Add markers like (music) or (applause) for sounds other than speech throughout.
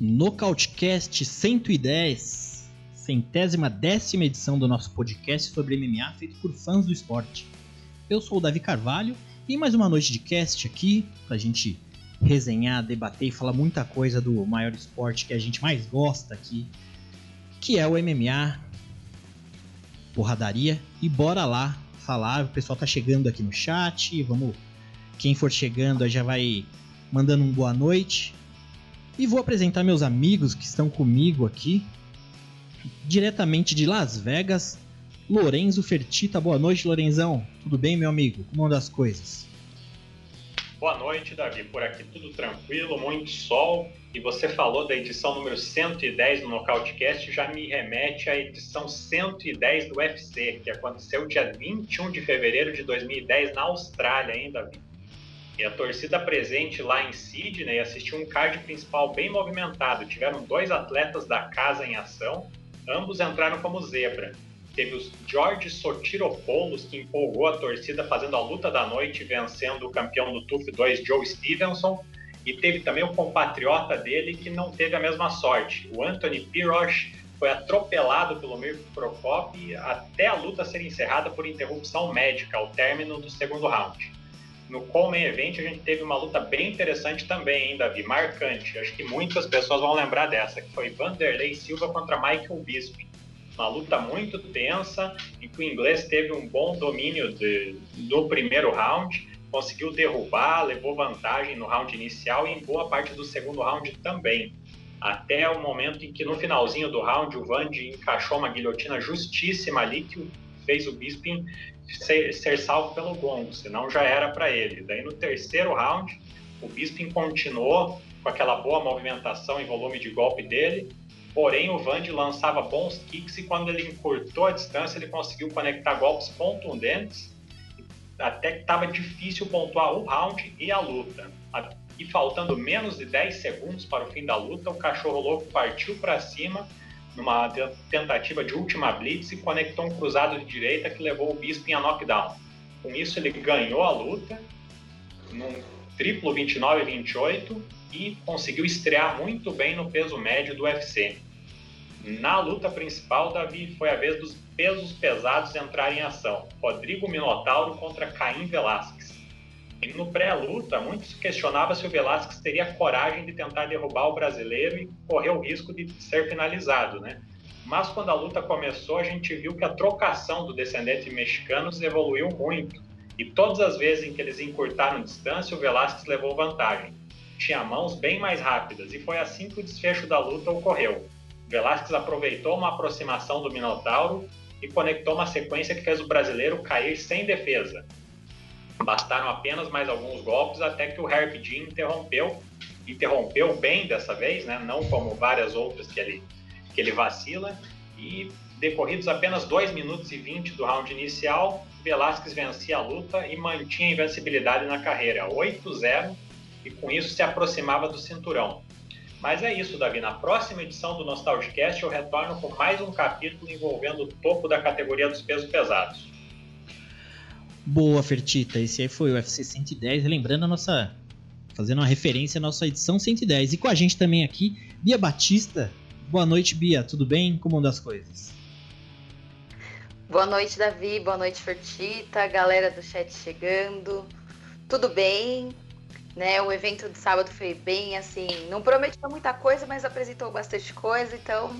Nocautecast 110, centésima décima edição do nosso podcast sobre MMA feito por fãs do esporte. Eu sou o Davi Carvalho e mais uma noite de cast aqui pra gente resenhar, debater e falar muita coisa do maior esporte que a gente mais gosta aqui, que é o MMA, porradaria. E bora lá falar, o pessoal tá chegando aqui no chat, vamos quem for chegando já vai mandando um boa noite. E vou apresentar meus amigos que estão comigo aqui, diretamente de Las Vegas, Lorenzo Fertita. Boa noite, Lorenzão. Tudo bem, meu amigo? Como anda as coisas? Boa noite, Davi. Por aqui tudo tranquilo, muito sol. E você falou da edição número 110 do Nocautecast, já me remete à edição 110 do UFC, que aconteceu dia 21 de fevereiro de 2010 na Austrália, hein, Davi? E a torcida presente lá em Sydney assistiu um card principal bem movimentado. Tiveram dois atletas da casa em ação, ambos entraram como zebra. Teve os George Sotiropoulos, que empolgou a torcida fazendo a luta da noite, vencendo o campeão do TUF 2, Joe Stevenson. E teve também o compatriota dele, que não teve a mesma sorte. O Anthony Pirosh foi atropelado pelo Mirko Prokop até a luta ser encerrada por interrupção médica ao término do segundo round. No Coleman Event a gente teve uma luta bem interessante também, hein, Davi? Marcante. Acho que muitas pessoas vão lembrar dessa, que foi Vanderlei Silva contra Michael Bisping. Uma luta muito tensa, em que o inglês teve um bom domínio de, do primeiro round, conseguiu derrubar, levou vantagem no round inicial e em boa parte do segundo round também. Até o momento em que no finalzinho do round o Vandy encaixou uma guilhotina justíssima ali que fez o Bisping ser, ser salvo pelo gongo, senão já era para ele. Daí no terceiro round, o Bisping continuou com aquela boa movimentação e volume de golpe dele, porém o Vandy lançava bons kicks e quando ele encurtou a distância, ele conseguiu conectar golpes contundentes, até que estava difícil pontuar o round e a luta. E faltando menos de 10 segundos para o fim da luta, o cachorro louco partiu para cima numa tentativa de última blitz e conectou um cruzado de direita que levou o Bisping a knockdown. Com isso, ele ganhou a luta num triplo 29-28 e conseguiu estrear muito bem no peso médio do UFC. Na luta principal, Davi, foi a vez dos pesos pesados entrarem em ação. Rodrigo Minotauro contra Caim Velasquez. E no pré-luta, muitos questionavam se o Velasquez teria coragem de tentar derrubar o brasileiro e correr o risco de ser finalizado, né? Mas quando a luta começou, a gente viu que a trocação do descendente mexicanos evoluiu muito. E todas as vezes em que eles encurtaram distância, o Velasquez levou vantagem. Tinha mãos bem mais rápidas e foi assim que o desfecho da luta ocorreu. Velasquez aproveitou uma aproximação do Minotauro e conectou uma sequência que fez o brasileiro cair sem defesa, Bastaram apenas mais alguns golpes até que o Herb Dean interrompeu, interrompeu bem dessa vez, né? não como várias outras que ele, que ele vacila, e decorridos apenas 2 minutos e 20 do round inicial, Velasquez vencia a luta e mantinha a invencibilidade na carreira, 8-0, e com isso se aproximava do cinturão. Mas é isso, Davi. Na próxima edição do Nostalgicast eu retorno com mais um capítulo envolvendo o topo da categoria dos pesos pesados. Boa, Fertita. Esse aí foi o UFC 110. Lembrando a nossa. Fazendo uma referência à nossa edição 110. E com a gente também aqui, Bia Batista. Boa noite, Bia. Tudo bem? Como andam as coisas? Boa noite, Davi. Boa noite, Fertita. Galera do chat chegando. Tudo bem? Né, o evento de sábado foi bem assim. Não prometeu muita coisa, mas apresentou bastante coisa. Então,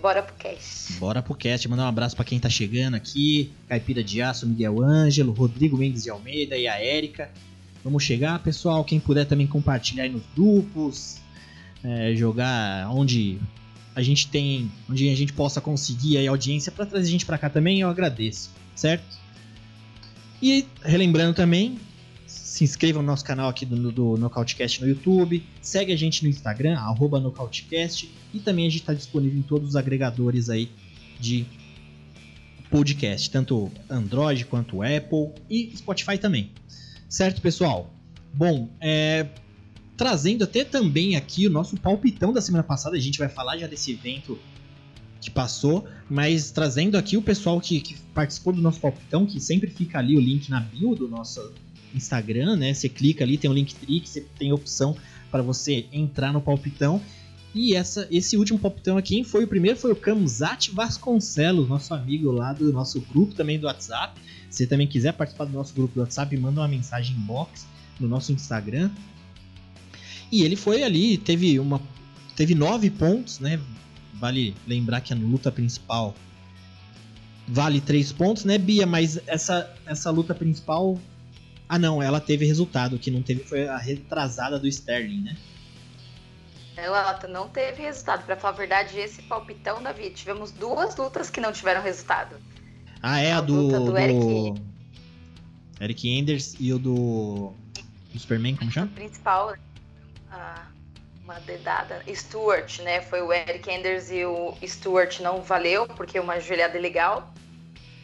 Bora pro cast. Bora pro cast. Mandar um abraço para quem tá chegando aqui. Caipira de Aço, Miguel Ângelo, Rodrigo Mendes de Almeida e a Érica. Vamos chegar, pessoal. Quem puder também compartilhar aí nos grupos. É, jogar onde a gente tem. Onde a gente possa conseguir aí audiência para trazer gente para cá também, eu agradeço. Certo? E relembrando também, se inscreva no nosso canal aqui do, do Nocautecast no YouTube, segue a gente no Instagram, arroba Nocautecast, e também a gente está disponível em todos os agregadores aí de podcast, tanto Android quanto Apple e Spotify também. Certo, pessoal? Bom, é, trazendo até também aqui o nosso palpitão da semana passada. A gente vai falar já desse evento que passou, mas trazendo aqui o pessoal que, que participou do nosso palpitão, que sempre fica ali o link na bio do nosso Instagram, né? Você clica ali, tem um link trick, você tem opção para você entrar no palpitão. E essa, esse último palpitão aqui, foi o primeiro foi o Camzat Vasconcelos, nosso amigo lá do nosso grupo também do WhatsApp. Se você também quiser participar do nosso grupo do WhatsApp, manda uma mensagem inbox no nosso Instagram. E ele foi ali, teve uma teve nove pontos, né? Vale lembrar que a luta principal vale três pontos, né, Bia? Mas essa, essa luta principal. Ah, não, ela teve resultado. O que não teve foi a retrasada do Sterling, né? Ela não teve resultado. Para falar a verdade, esse palpitão, Davi, tivemos duas lutas que não tiveram resultado. Ah, é a, a do, do, do, Eric... Eric Enders e o do, do Superman, como chama? O principal, uma dedada. Stuart, né? Foi o Eric Enders e o Stuart não valeu, porque uma joelhada legal.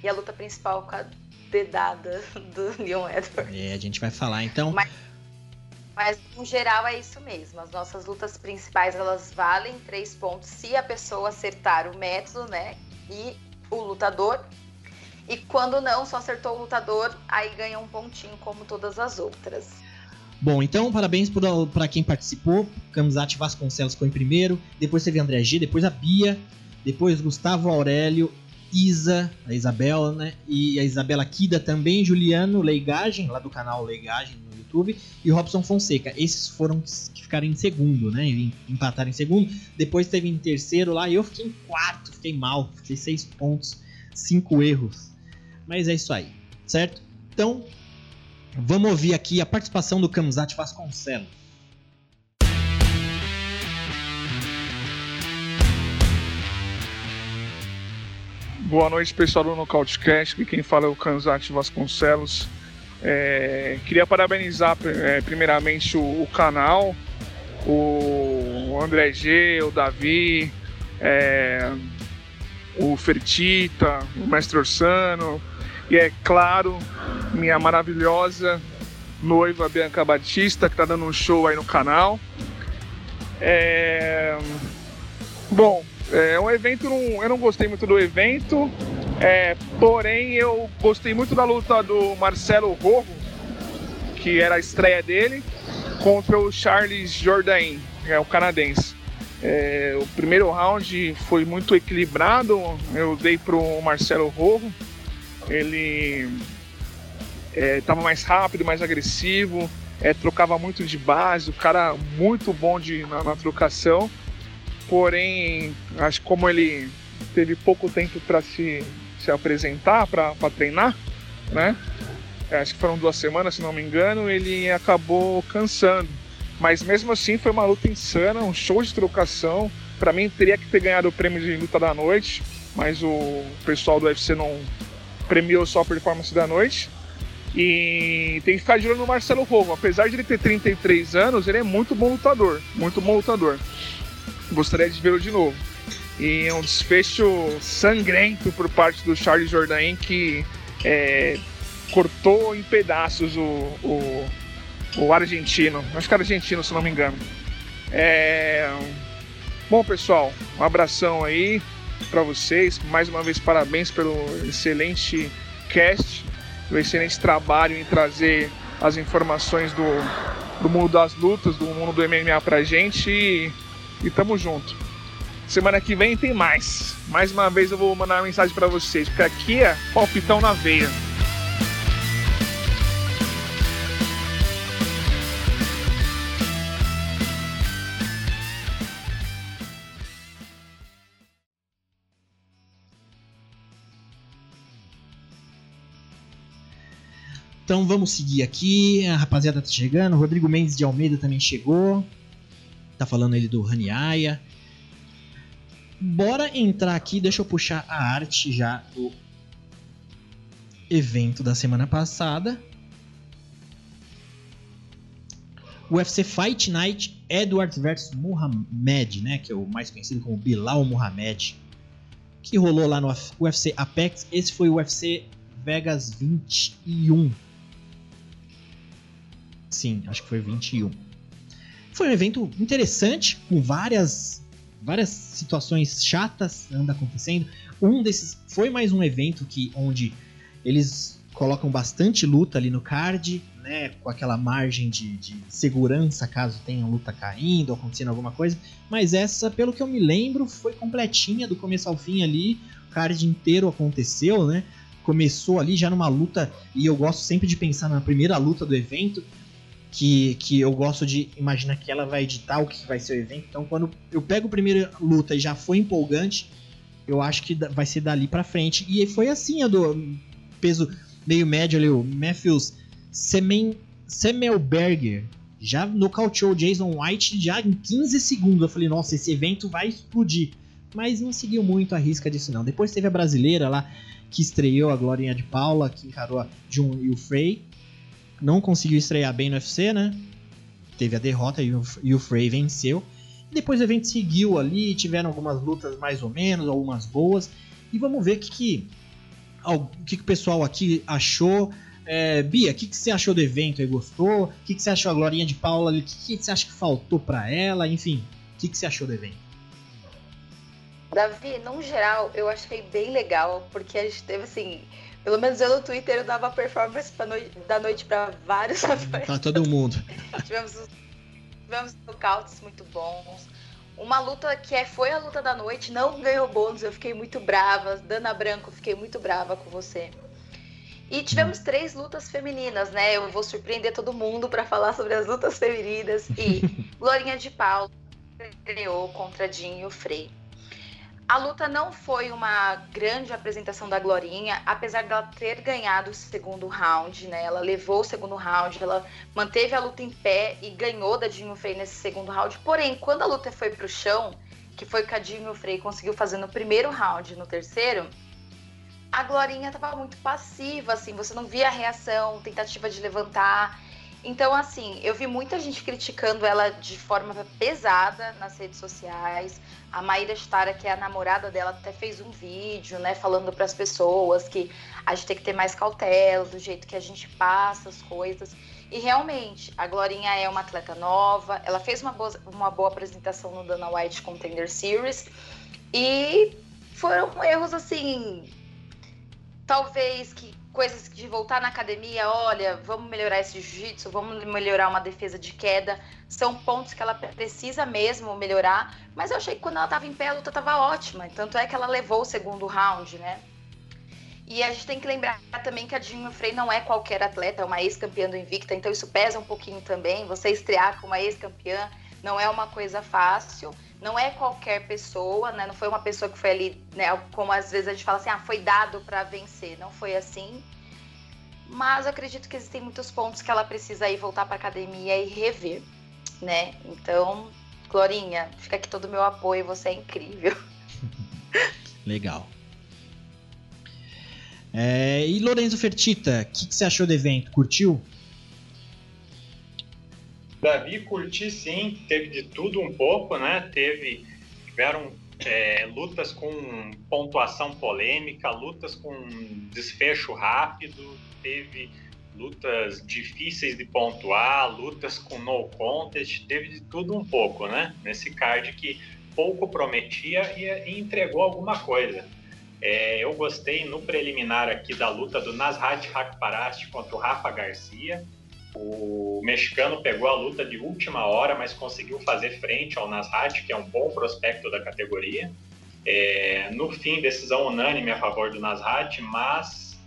E a luta principal com a dedada do Leon Edwards. É, a gente vai falar então. Mas, mas no geral é isso mesmo. As nossas lutas principais elas valem três pontos se a pessoa acertar o método, né? E o lutador. E quando não, só acertou o lutador, aí ganha um pontinho como todas as outras. Bom, então parabéns para quem participou. Camizate Vasconcelos foi em primeiro, depois teve André G, depois a Bia, depois Gustavo Aurélio, Isa, a Isabela, né? E a Isabela Kida também, Juliano Leigagem, lá do canal Leigagem no YouTube, e Robson Fonseca. Esses foram que ficaram em segundo, né? Empataram em segundo. Depois teve em terceiro lá, e eu fiquei em quarto, fiquei mal, fiquei seis pontos, cinco erros. Mas é isso aí, certo? Então, Vamos ouvir aqui a participação do Camzat Vasconcelos. Boa noite, pessoal do Nocautecast. Aqui quem fala é o Camzat Vasconcelos. É, queria parabenizar é, primeiramente o, o, canal, o André G, o Davi, é, o Fertita, o Mestre Orsano, e é claro, minha maravilhosa noiva Bianca Batista, que está dando um show aí no canal. É... Bom, é um evento, eu não gostei muito do evento, é, porém eu gostei muito da luta do Marcelo Rojo, que era a estreia dele, contra o Charles Jourdain, que é o canadense. É, o primeiro round foi muito equilibrado, eu dei pro Marcelo Rojo, ele estava é, mais rápido, mais agressivo, é, trocava muito de base, o cara muito bom de, na, na trocação. Porém, acho que como ele teve pouco tempo para se, se apresentar, para treinar, né? É, acho que foram duas semanas, se não me engano, ele acabou cansando. Mas mesmo assim foi uma luta insana, um show de trocação. Para mim teria que ter ganhado o prêmio de luta da noite, mas o pessoal do UFC não, premiou só a performance da noite. E tem que ficar de olho no Marcelo Rojo. Apesar de ele ter 33 anos, ele é muito bom lutador. Muito bom lutador. Gostaria de vê-lo de novo. E é um desfecho sangrento por parte do Charles Jourdain que é, cortou em pedaços o, o, o, argentino. Acho que era argentino, se não me engano. É... Bom, pessoal, um abração aí para vocês. Mais uma vez, parabéns pelo excelente cast, o excelente trabalho em trazer as informações do, do mundo das lutas, do mundo do MMA pra gente e, e tamo junto. Semana que vem tem mais. Mais uma vez eu vou mandar uma mensagem para vocês, porque aqui é palpitão na veia. Então vamos seguir aqui. A rapaziada tá chegando. Rodrigo Mendes de Almeida também chegou. Tá falando ele do Raniaia. Bora entrar aqui. Deixa eu puxar a arte já do evento da semana passada. UFC Fight Night Edwards vs Muhammad, né, que é o mais conhecido como Bilal Muhammad, que rolou lá no UFC Apex. Esse foi o UFC Vegas 21. Sim, acho que foi 21. Foi um evento interessante, com várias, várias situações chatas anda acontecendo. Um desses foi mais um evento que onde eles colocam bastante luta ali no card, né, com aquela margem de, de segurança caso tenha luta caindo ou acontecendo alguma coisa. Mas essa, pelo que eu me lembro, foi completinha do começo ao fim ali. O card inteiro aconteceu, né? Começou ali já numa luta, e eu gosto sempre de pensar na primeira luta do evento, que, que eu gosto de imaginar que ela vai editar o que vai ser o evento. Então, quando eu pego a primeira luta e já foi empolgante, eu acho que vai ser dali pra frente. E foi assim a do peso meio médio ali, o Matthews Semen, Semmelberger já nocauteou o Jason White já em 15 segundos. Eu falei, nossa, esse evento vai explodir. Mas não seguiu muito a risca disso não. Depois teve a brasileira lá, que estreou a Glorinha de Paula, que encarou a Jun e o Frey não conseguiu estrear bem no UFC, né? Teve a derrota e o, e o Frey venceu. E depois o evento seguiu ali, tiveram algumas lutas mais ou menos, algumas boas. E vamos ver o que, que, o que, que o pessoal aqui achou. É, Bia, o que, que você achou do evento aí? Gostou? O que, que você achou da Glorinha de Paula? O que, que você acha que faltou para ela? Enfim, o que, que você achou do evento? Davi, no geral, eu achei bem legal, porque a gente teve assim pelo menos eu no Twitter eu dava performance noite, da noite para vários (laughs) atletas. Tá todo mundo. tivemos, tivemos nocautes muito bons. Uma luta que é, foi a luta da noite, não ganhou bônus, eu fiquei muito brava. Dana Branco, fiquei muito brava com você. E tivemos três lutas femininas, né? Eu vou surpreender todo mundo para falar sobre as lutas femininas. E (laughs) Glorinha de Paulo ganhou contra Dinho Frei. A luta não foi uma grande apresentação da Glorinha, apesar dela ter ganhado o segundo round, né? Ela levou o segundo round, ela manteve a luta em pé e ganhou da Dinho Frey nesse segundo round. Porém, quando a luta foi pro chão, que foi o que a Dinho Frey conseguiu fazer no primeiro round no terceiro, a Glorinha tava muito passiva, assim, você não via a reação, tentativa de levantar. Então, assim, eu vi muita gente criticando ela de forma pesada nas redes sociais. A Maíra Stara, que é a namorada dela, até fez um vídeo, né, falando para as pessoas que a gente tem que ter mais cautela do jeito que a gente passa as coisas. E realmente, a Glorinha é uma atleta nova, ela fez uma boa, uma boa apresentação no Dana White Contender Series. E foram erros assim, talvez que coisas de voltar na academia, olha, vamos melhorar esse jiu-jitsu, vamos melhorar uma defesa de queda, são pontos que ela precisa mesmo melhorar, mas eu achei que quando ela estava em pé a luta estava ótima, tanto é que ela levou o segundo round, né? E a gente tem que lembrar também que a Dinho Frey não é qualquer atleta, é uma ex-campeã do Invicta, então isso pesa um pouquinho também. Você estrear com uma ex-campeã não é uma coisa fácil não é qualquer pessoa, né? Não foi uma pessoa que foi ali, né? Como às vezes a gente fala assim, ah, foi dado para vencer. Não foi assim. Mas eu acredito que existem muitos pontos que ela precisa ir voltar para academia e rever, né? Então, Glorinha, fica aqui todo o meu apoio, você é incrível. (laughs) Legal. É, e Lorenzo Fertita, o que, que você achou do evento? Curtiu? Davi, curti sim, teve de tudo um pouco, né? Teve, tiveram é, lutas com pontuação polêmica, lutas com desfecho rápido, teve lutas difíceis de pontuar, lutas com no contest, teve de tudo um pouco, né? Nesse card que pouco prometia e, entregou alguma coisa. É, eu gostei no preliminar aqui da luta do Nasrat Hakparast contra o Rafa Garcia. O mexicano pegou a luta de última hora, mas conseguiu fazer frente ao Nasrat, que é um bom prospecto da categoria. É, no fim, decisão unânime a favor do Nasrat, mas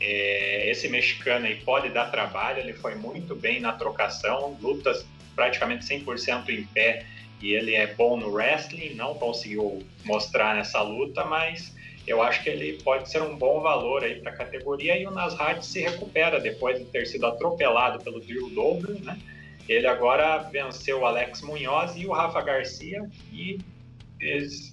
é, esse mexicano aí pode dar trabalho, ele foi muito bem na trocação, lutas praticamente 100% em pé e ele é bom no wrestling, não conseguiu mostrar nessa luta, mas eu acho que ele pode ser um bom valor aí para a categoria e o Nasrat se recupera depois de ter sido atropelado pelo Drew Dober, né? Ele agora venceu o Alex Munhoz e o Rafa Garcia e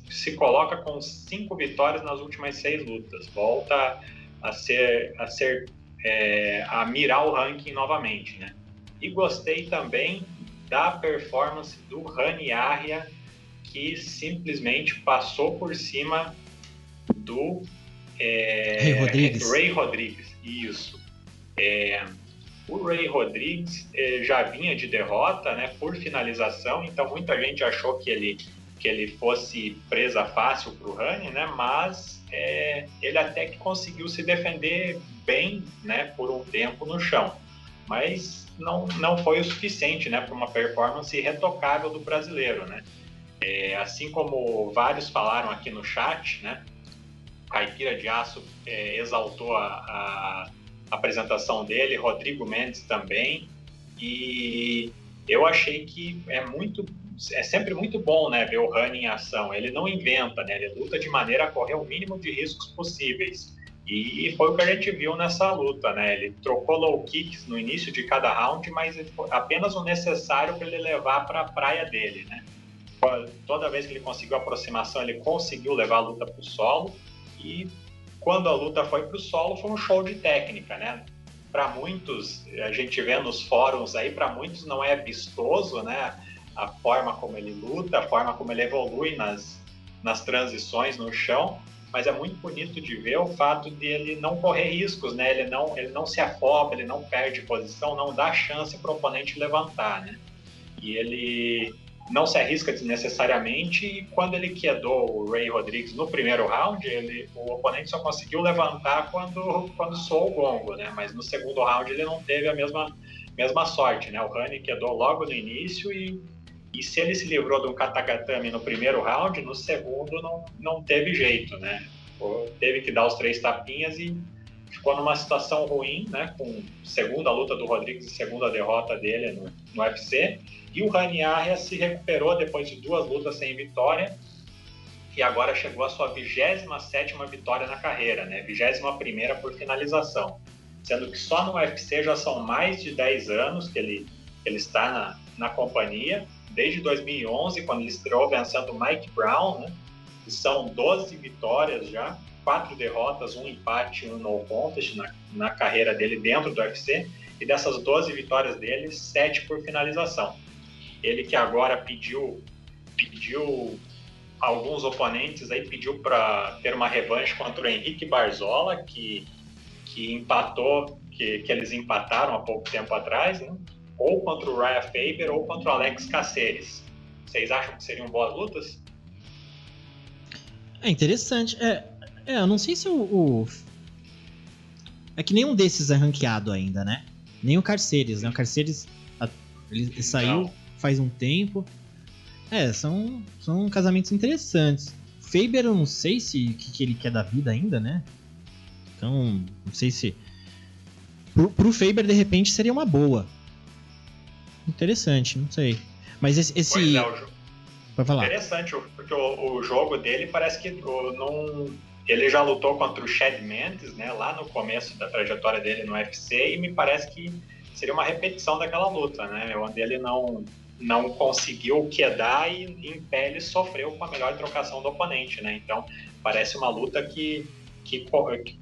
se coloca com cinco vitórias nas últimas seis lutas. Volta a ser a ser é, a mirar o ranking novamente, né? E gostei também da performance do Rani Arria, que simplesmente passou por cima do é, Ray Rodrigues. Ray Rodrigues, isso. É, O Ray Rodrigues eh, já vinha de derrota, né, por finalização, então muita gente achou que ele que ele fosse presa fácil para o Rani, né, mas é, ele até que conseguiu se defender bem, né, por um tempo no chão, mas não, não foi o suficiente, né, para uma performance retocável do brasileiro, né. É, assim como vários falaram aqui no chat, né, Caipira de Aço é, exaltou a, a, apresentação dele, Rodrigo Mendes também, e eu achei que é muito é sempre muito bom né, ver o Rani em ação. Ele não inventa, né, ele luta de maneira a correr o mínimo de riscos possíveis. E foi o que a gente viu nessa luta, né? Ele trocou low kicks no início de cada round, mas apenas o necessário para ele levar para a praia dele, né? Toda vez que ele conseguiu aproximação, ele conseguiu levar a luta para o solo. E quando a luta foi para o solo, foi um show de técnica, né? Para muitos, a gente vê nos fóruns aí, para muitos não é vistoso, né? A forma como ele luta, a forma como ele evolui nas, nas transições no chão, mas é muito bonito de ver o fato de ele não correr riscos, né? Ele não, ele não se afoba, ele não perde posição, não dá chance para o oponente levantar, né? E ele não se arrisca desnecessariamente e quando ele quedou o Ray Rodrigues no primeiro round, ele, o oponente só conseguiu levantar quando, quando soou o gongo, né? Mas no segundo round ele não teve a mesma, mesma sorte, né? O Rani quedou logo no início e, e se ele se livrou de um katagatame no primeiro round, no segundo não, não teve jeito, né? Teve que dar os três tapinhas e ficou numa situação ruim, né? Com segunda luta do Rodrigues e segunda derrota dele no, no UFC e o Rani Arria se recuperou depois de duas lutas sem vitória e agora chegou à sua 27 vitória na carreira, né? 21 por finalização. Sendo que só no UFC já são mais de 10 anos que ele, ele está na, na companhia, desde 2011, quando ele estreou vencendo Mike Brown, né? E são 12 vitórias já, quatro derrotas, um empate um no contest na, na carreira dele dentro do UFC. E dessas 12 vitórias dele, 7 por finalização. Ele que agora pediu, pediu alguns oponentes aí pediu para ter uma revanche contra o Henrique Barzola, que, que empatou, que, que eles empataram há pouco tempo atrás, né? ou contra o Ryan Faber ou contra o Alex Caceres. Vocês acham que seriam boas lutas? É interessante. É, é eu não sei se o, o, É que nenhum desses é ranqueado ainda, né? Nem o Carceres, né? O Carceres ele, saiu. Faz um tempo. É, são, são casamentos interessantes. Faber, eu não sei se que, que ele quer da vida ainda, né? Então, não sei se. Pro, pro Faber, de repente, seria uma boa. Interessante, não sei. Mas esse. esse... Pois é, o. Pode falar. Interessante, porque o, o jogo dele parece que não. Ele já lutou contra o Chad Mendes, né? Lá no começo da trajetória dele no UFC, e me parece que seria uma repetição daquela luta, né? Onde ele não não conseguiu quedar e em pé ele sofreu com a melhor trocação do oponente, né? Então parece uma luta que, que,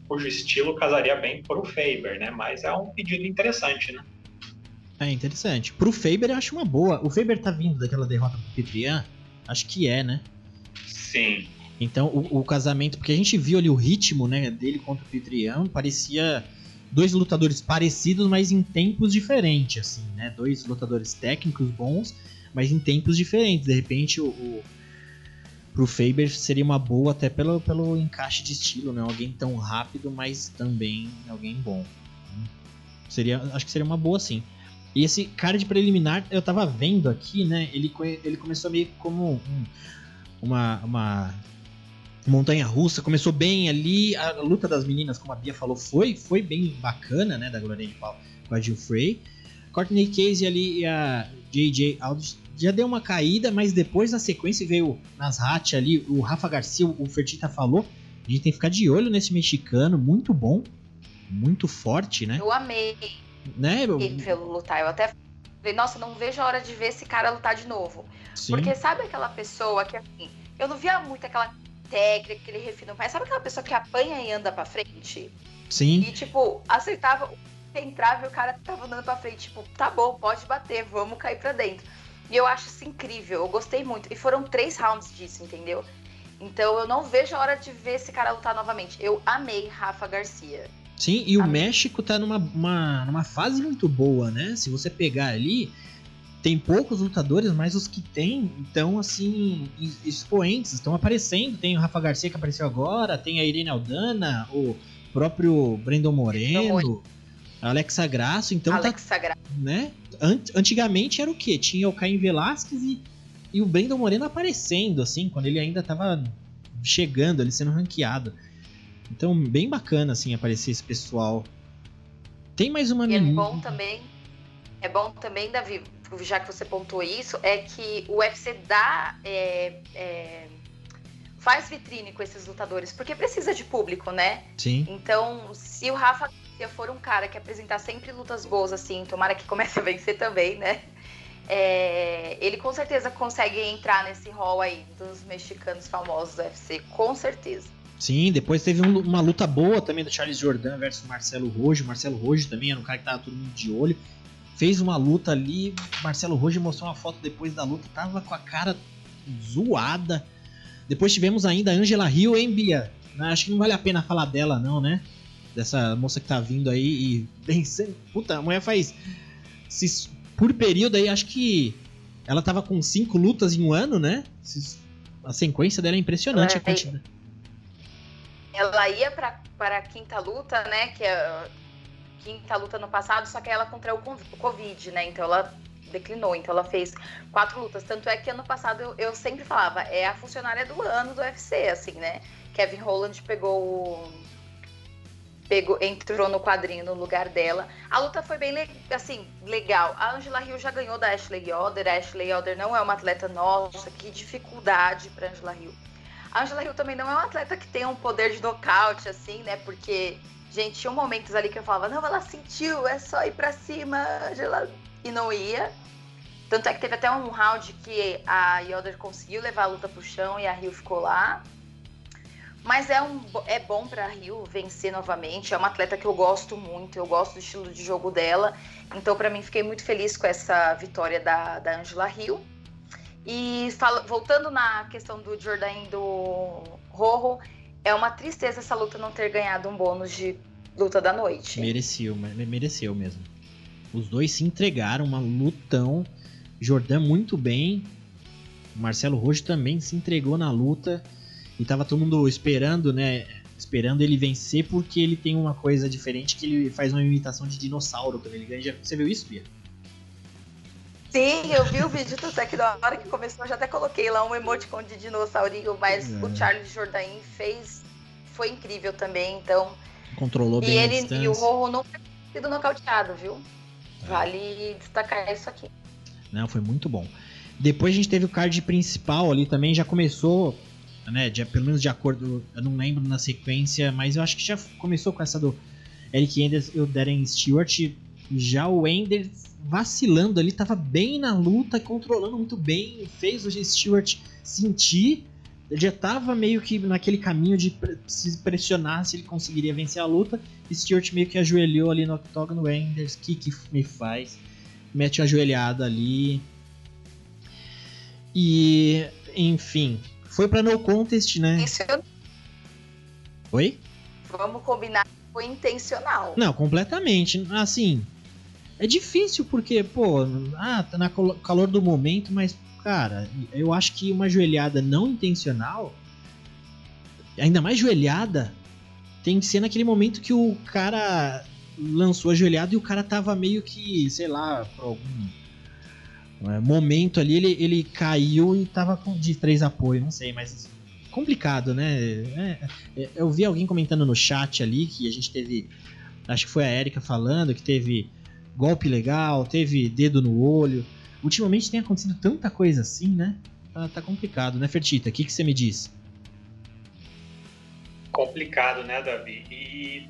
cujo estilo casaria bem pro Faber, né? Mas é um pedido interessante, né? É interessante. Pro Faber eu acho uma boa. O Faber tá vindo daquela derrota pro Petrian? Acho que é, né? Sim. Então o, o, casamento, porque a gente viu ali o ritmo, né, dele contra o Petrian, parecia dois lutadores parecidos, mas em tempos diferentes, assim, né? Dois lutadores técnicos bons, mas em tempos diferentes. De repente, o, o pro Faber seria uma boa até pelo, pelo encaixe de estilo, né? Alguém tão rápido, mas também alguém bom. Seria, acho que seria uma boa, sim. E esse card preliminar, eu tava vendo aqui, né? Ele, ele começou meio como um, uma, uma montanha russa, começou bem ali, a luta das meninas, como a Bia falou, foi, foi bem bacana, né, da Glória de Pau com a Jill Frey. Courtney Casey ali e a JJ Aldrich já deu uma caída, mas depois na sequência veio nas Hatch ali, o Rafa Garcia, o Fertita falou, a gente tem que ficar de olho nesse mexicano, muito bom, muito forte, né? Eu amei. Né? Eu... lutar, eu até falei, nossa, não vejo a hora de ver esse cara lutar de novo. Sim. Porque sabe aquela pessoa que assim, eu não via muito aquela técnica, ele refina mais. Sabe aquela pessoa que apanha e anda pra frente? Sim. E, tipo, aceitava, entrava e o cara tava andando pra frente. Tipo, tá bom, pode bater, vamos cair pra dentro. E eu acho isso incrível, eu gostei muito. E foram três rounds disso, entendeu? Então eu não vejo a hora de ver esse cara lutar novamente. Eu amei Rafa Garcia. Sim, e o México tá numa, uma, numa fase muito boa, né? Se você pegar ali, tem poucos lutadores, mas os que tem estão assim, expoentes, estão aparecendo. Tem o Rafa Garcia que apareceu agora, tem a Irene Aldana, o próprio Brandon Moreno, Alexa Grasso, então tá Alexa tá, né? Antigamente era o quê? Tinha o Caim Velasquez e, e o Brandon Moreno aparecendo assim, quando ele ainda tava chegando, ele sendo ranqueado. Então, bem bacana, assim, aparecer esse pessoal. Tem mais uma menina. É bom também. É bom também, Davi, já que você pontuou isso, é que o UFC dá. É, é, faz vitrine com esses lutadores, porque precisa de público, né? Sim. Então, se o Rafa for um cara que apresentar sempre lutas boas, assim, tomara que comece a vencer também, né? É, ele com certeza consegue entrar nesse hall aí dos mexicanos famosos do UFC, com certeza. Sim, depois teve um, uma luta boa também do Charles Jordan versus Marcelo Rojo. Marcelo Rojo também era um cara que tava todo mundo de olho. Fez uma luta ali, Marcelo Rojo mostrou uma foto depois da luta, tava com a cara zoada. Depois tivemos ainda a Angela Hill, hein, Bia? Acho que não vale a pena falar dela, não, né? Dessa moça que tá vindo aí e vencendo. Puta, a mulher faz. Se, por período aí, acho que ela tava com cinco lutas em um ano, né? A sequência dela é impressionante. É, a quantidade ela ia para a quinta luta, né? Que é quinta luta no passado, só que ela contraiu o Covid, né? Então ela declinou. Então ela fez quatro lutas. Tanto é que ano passado eu, eu sempre falava, é a funcionária do ano do UFC, assim, né? Kevin Holland pegou pegou, entrou no quadrinho no lugar dela. A luta foi bem assim, legal. A Angela Hill já ganhou da Ashley Yoder. A Ashley Yoder não é uma atleta nossa, que dificuldade para Angela Hill. A Angela Hill também não é uma atleta que tem um poder de nocaute, assim, né? Porque, gente, tinha momentos ali que eu falava, não, ela sentiu, é só ir pra cima, Angela. E não ia. Tanto é que teve até um round que a Yoder conseguiu levar a luta pro chão e a Rio ficou lá. Mas é, um, é bom pra Rio vencer novamente. É uma atleta que eu gosto muito, eu gosto do estilo de jogo dela. Então, para mim, fiquei muito feliz com essa vitória da, da Angela Rio. E fala, voltando na questão do Jordan do Rojo, é uma tristeza essa luta não ter ganhado um bônus de luta da noite. Mereceu, mereceu mesmo. Os dois se entregaram, uma lutão. Jordan muito bem. Marcelo Rojo também se entregou na luta. E tava todo mundo esperando, né? Esperando ele vencer porque ele tem uma coisa diferente que ele faz uma imitação de dinossauro quando ele ganha. Você viu isso, Bia? Sim, eu vi o vídeo do Tech da hora que começou, eu já até coloquei lá um emoticon de dinossaurinho, mas é. o Charles Jordain fez. Foi incrível também, então. Controlou e bem ele, E o Rorro não foi sido nocauteado, viu? É. Vale destacar isso aqui. Não, foi muito bom. Depois a gente teve o card principal ali também, já começou, né? De, pelo menos de acordo, eu não lembro na sequência, mas eu acho que já começou com essa do Eric Enders e o Darren Stewart. Já o Enders vacilando ali, tava bem na luta, controlando muito bem, fez o Stewart sentir. Ele já tava meio que naquele caminho de se pressionar se ele conseguiria vencer a luta. E Stewart meio que ajoelhou ali no octógono. Enders, que que me faz? Mete a ajoelhada ali. E, enfim, foi pra no contest, né? Eu... Oi? Vamos combinar foi intencional. Não, completamente. Assim, é difícil porque, pô, ah, tá na calor do momento, mas, cara, eu acho que uma joelhada não intencional, ainda mais joelhada, tem que ser naquele momento que o cara lançou a joelhada e o cara tava meio que, sei lá, por algum é, momento ali, ele, ele caiu e tava de três apoios, não sei, mas complicado, né? É, é, eu vi alguém comentando no chat ali que a gente teve, acho que foi a Erika falando, que teve golpe legal, teve dedo no olho. Ultimamente tem acontecido tanta coisa assim, né? Tá, tá complicado, né, Fertita? O que, que você me diz? Complicado, né, Davi? E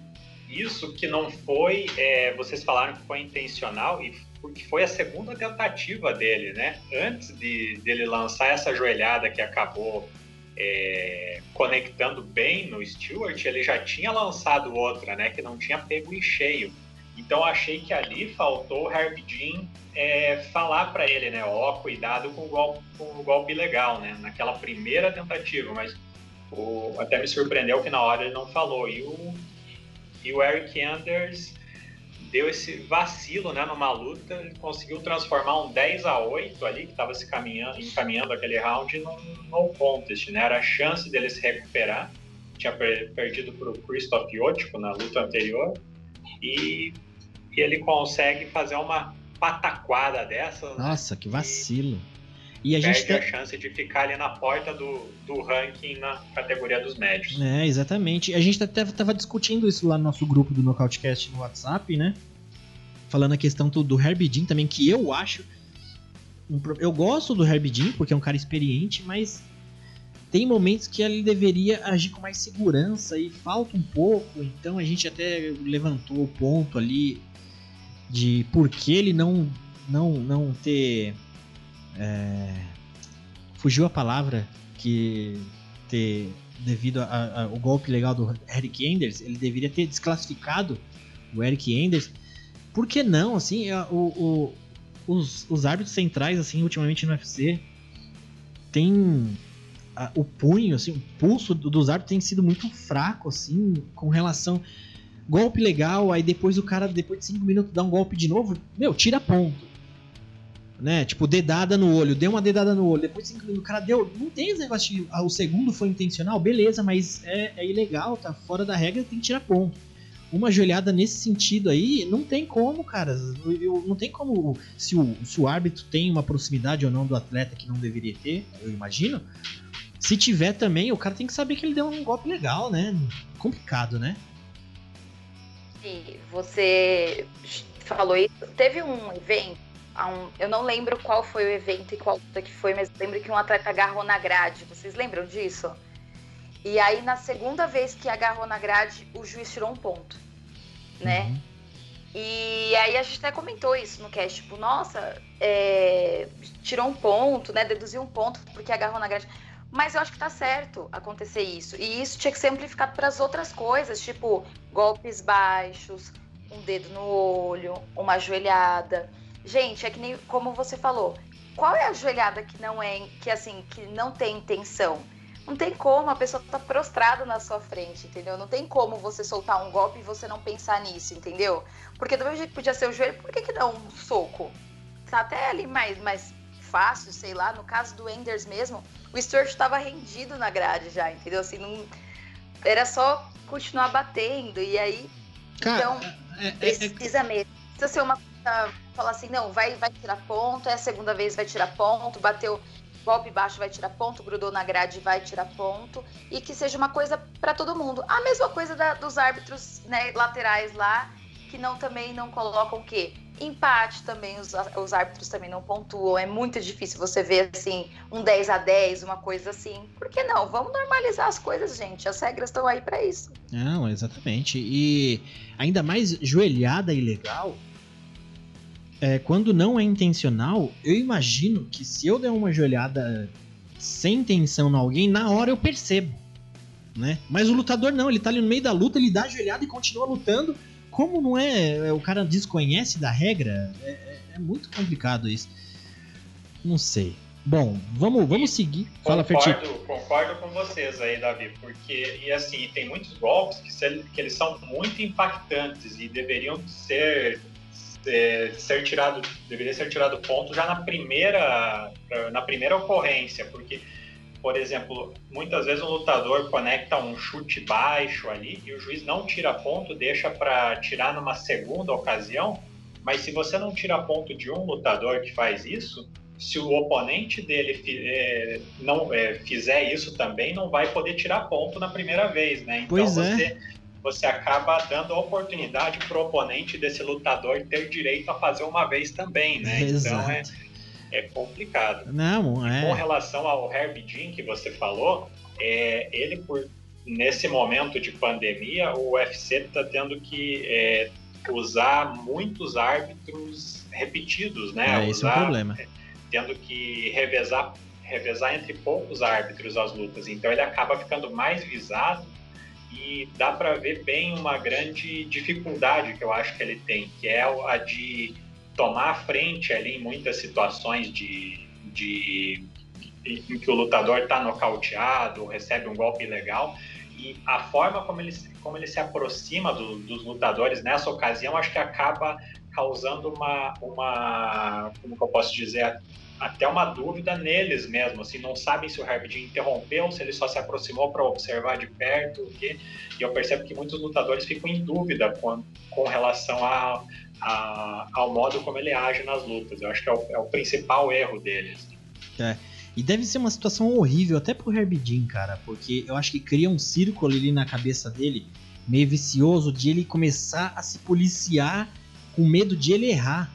isso que não foi, é, vocês falaram que foi intencional e porque foi a segunda tentativa dele, né? Antes de dele lançar essa joelhada que acabou é, conectando bem no Stewart, ele já tinha lançado outra, né? Que não tinha pego em cheio. Então achei que ali faltou o Harvey Jean é, falar para ele, né, ó, cuidado com o, golpe, com o golpe legal, né, naquela primeira tentativa, mas o, até me surpreendeu que na hora ele não falou. E o, E o Eric Anders deu esse vacilo né, numa luta, ele conseguiu transformar um 10 a 8 ali, que estava se caminhando, encaminhando aquele round, num no contest. Né? Era a chance dele se recuperar. Tinha perdido para o Christoph Yotko na luta anterior. E, e, ele consegue fazer uma pataquada dessa. Né? Nossa, que vacilo. E a gente perde a chance de ficar ali na porta do, do ranking na categoria dos médios. É, exatamente. A gente até estava discutindo isso lá no nosso grupo do Nocautecast no WhatsApp, né? Falando a questão do, do Herbie Jean também, que eu acho. Eu gosto do Herbie Jean, porque é um cara experiente, mas tem momentos que ele deveria agir com mais segurança e falta um pouco. Então a gente até levantou o ponto ali de por que ele não, não, não ter é, fugiu a palavra que ter devido ao golpe legal do Eric Enders, ele deveria ter desclassificado o Eric Enders. Por que não? Assim, o, o, os, os árbitros centrais, assim, ultimamente no UFC, tem a, o punho, assim, o pulso dos árbitros tem sido muito fraco, assim, com relação golpe legal, aí depois o cara, depois de 5 minutos, dá um golpe de novo, meu, tira ponto né? Tipo, dedada no olho, deu uma dedada no olho, depois cinco minutos, o cara deu. Não tem esse negócio de. Ah, o segundo foi intencional, beleza, mas é, é, ilegal, tá fora da regra, tem que tirar ponto. Uma joelhada nesse sentido aí, não tem como, cara. Eu, não tem como. Se o, se o árbitro tem uma proximidade ou não do atleta que não deveria ter, eu imagino. Se tiver também, o cara tem que saber que ele deu um golpe legal, né? Complicado, né? Você falou isso. Teve um evento um, eu não lembro qual foi o evento e qual luta que foi, mas lembro que um atleta agarrou na grade. Vocês lembram disso? E aí, na segunda vez que agarrou na grade, o juiz tirou um ponto, né? Uhum. E aí a gente até comentou isso no cast, tipo, nossa, é, tirou um ponto, né? Deduziu um ponto porque agarrou na grade. Mas eu acho que tá certo acontecer isso. E isso tinha que ser amplificado para as outras coisas, tipo golpes baixos, um dedo no olho, uma joelhada. Gente, é que nem como você falou. Qual é a joelhada que não é, que assim, que não tem intenção? Não tem como, a pessoa tá prostrada na sua frente, entendeu? Não tem como você soltar um golpe e você não pensar nisso, entendeu? Porque do mesmo jeito que podia ser o joelho, por que, que não um soco? Tá até ali mais, mais fácil, sei lá. No caso do Enders mesmo, o Stuart estava rendido na grade já, entendeu? Assim, não... era só continuar batendo. E aí, Cara, então, é, é, é precisa mesmo. Precisa ser uma falar assim, não, vai, vai tirar ponto, é a segunda vez vai tirar ponto, bateu golpe baixo vai tirar ponto, grudou na grade vai tirar ponto, e que seja uma coisa para todo mundo. A mesma coisa da, dos árbitros né, laterais lá, que não também não colocam o quê? Empate também, os, os árbitros também não pontuam. É muito difícil você ver assim, um 10 a 10 uma coisa assim. Por que não? Vamos normalizar as coisas, gente. As regras estão aí para isso. Não, exatamente. E ainda mais joelhada ilegal é, quando não é intencional, eu imagino que se eu der uma joelhada sem intenção em alguém, na hora eu percebo. Né? Mas o lutador não, ele tá ali no meio da luta, ele dá a joelhada e continua lutando. Como não é. é o cara desconhece da regra, é, é, é muito complicado isso. Não sei. Bom, vamos, vamos seguir. Fala, concordo, concordo com vocês aí, Davi, porque, e assim, tem muitos golpes que, se, que eles são muito impactantes e deveriam ser é, ser tirado, deveria ser tirado ponto já na primeira, na primeira ocorrência, porque, por exemplo, muitas vezes o lutador conecta um chute baixo ali e o juiz não tira ponto, deixa para tirar numa segunda ocasião, mas se você não tira ponto de um lutador que faz isso, se o oponente dele é, não é, fizer isso também, não vai poder tirar ponto na primeira vez, né? Então pois é. você você acaba dando a oportunidade para o oponente desse lutador ter direito a fazer uma vez também, né? Exato. Então é, é complicado. Não, é. Com relação ao Herbie Jean que você falou, é, ele por nesse momento de pandemia, o UFC está tendo que é, usar muitos árbitros repetidos, né? É, esse é o problema. Tendo que revezar, revezar entre poucos árbitros as lutas. Então ele acaba ficando mais visado e dá para ver bem uma grande dificuldade que eu acho que ele tem, que é a de tomar a frente ali em muitas situações de, de em que o lutador está nocauteado recebe um golpe ilegal. E a forma como ele, como ele se aproxima do, dos lutadores nessa ocasião, acho que acaba causando uma, uma como eu posso dizer, até uma dúvida neles mesmo, assim, não sabem se o Herbert interrompeu, se ele só se aproximou para observar de perto, e eu percebo que muitos lutadores ficam em dúvida com, com relação a, a, ao modo como ele age nas lutas. Eu acho que é o, é o principal erro deles. É. E deve ser uma situação horrível até pro Herbie Jean, cara, porque eu acho que cria um círculo ali na cabeça dele, meio vicioso, de ele começar a se policiar com medo de ele errar.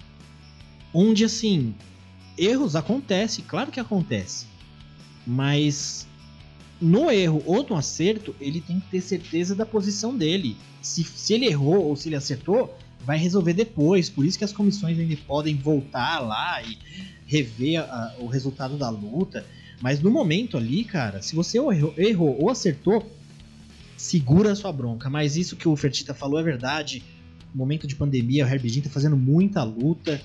Onde, assim, erros acontecem, claro que acontece. Mas no erro ou no acerto, ele tem que ter certeza da posição dele. Se, se ele errou ou se ele acertou, vai resolver depois. Por isso que as comissões ainda podem voltar lá e rever a, o resultado da luta. Mas no momento ali, cara, se você errou, errou ou acertou, segura a sua bronca. Mas isso que o Fertita falou é verdade. Momento de pandemia, o Herbie tá fazendo muita luta.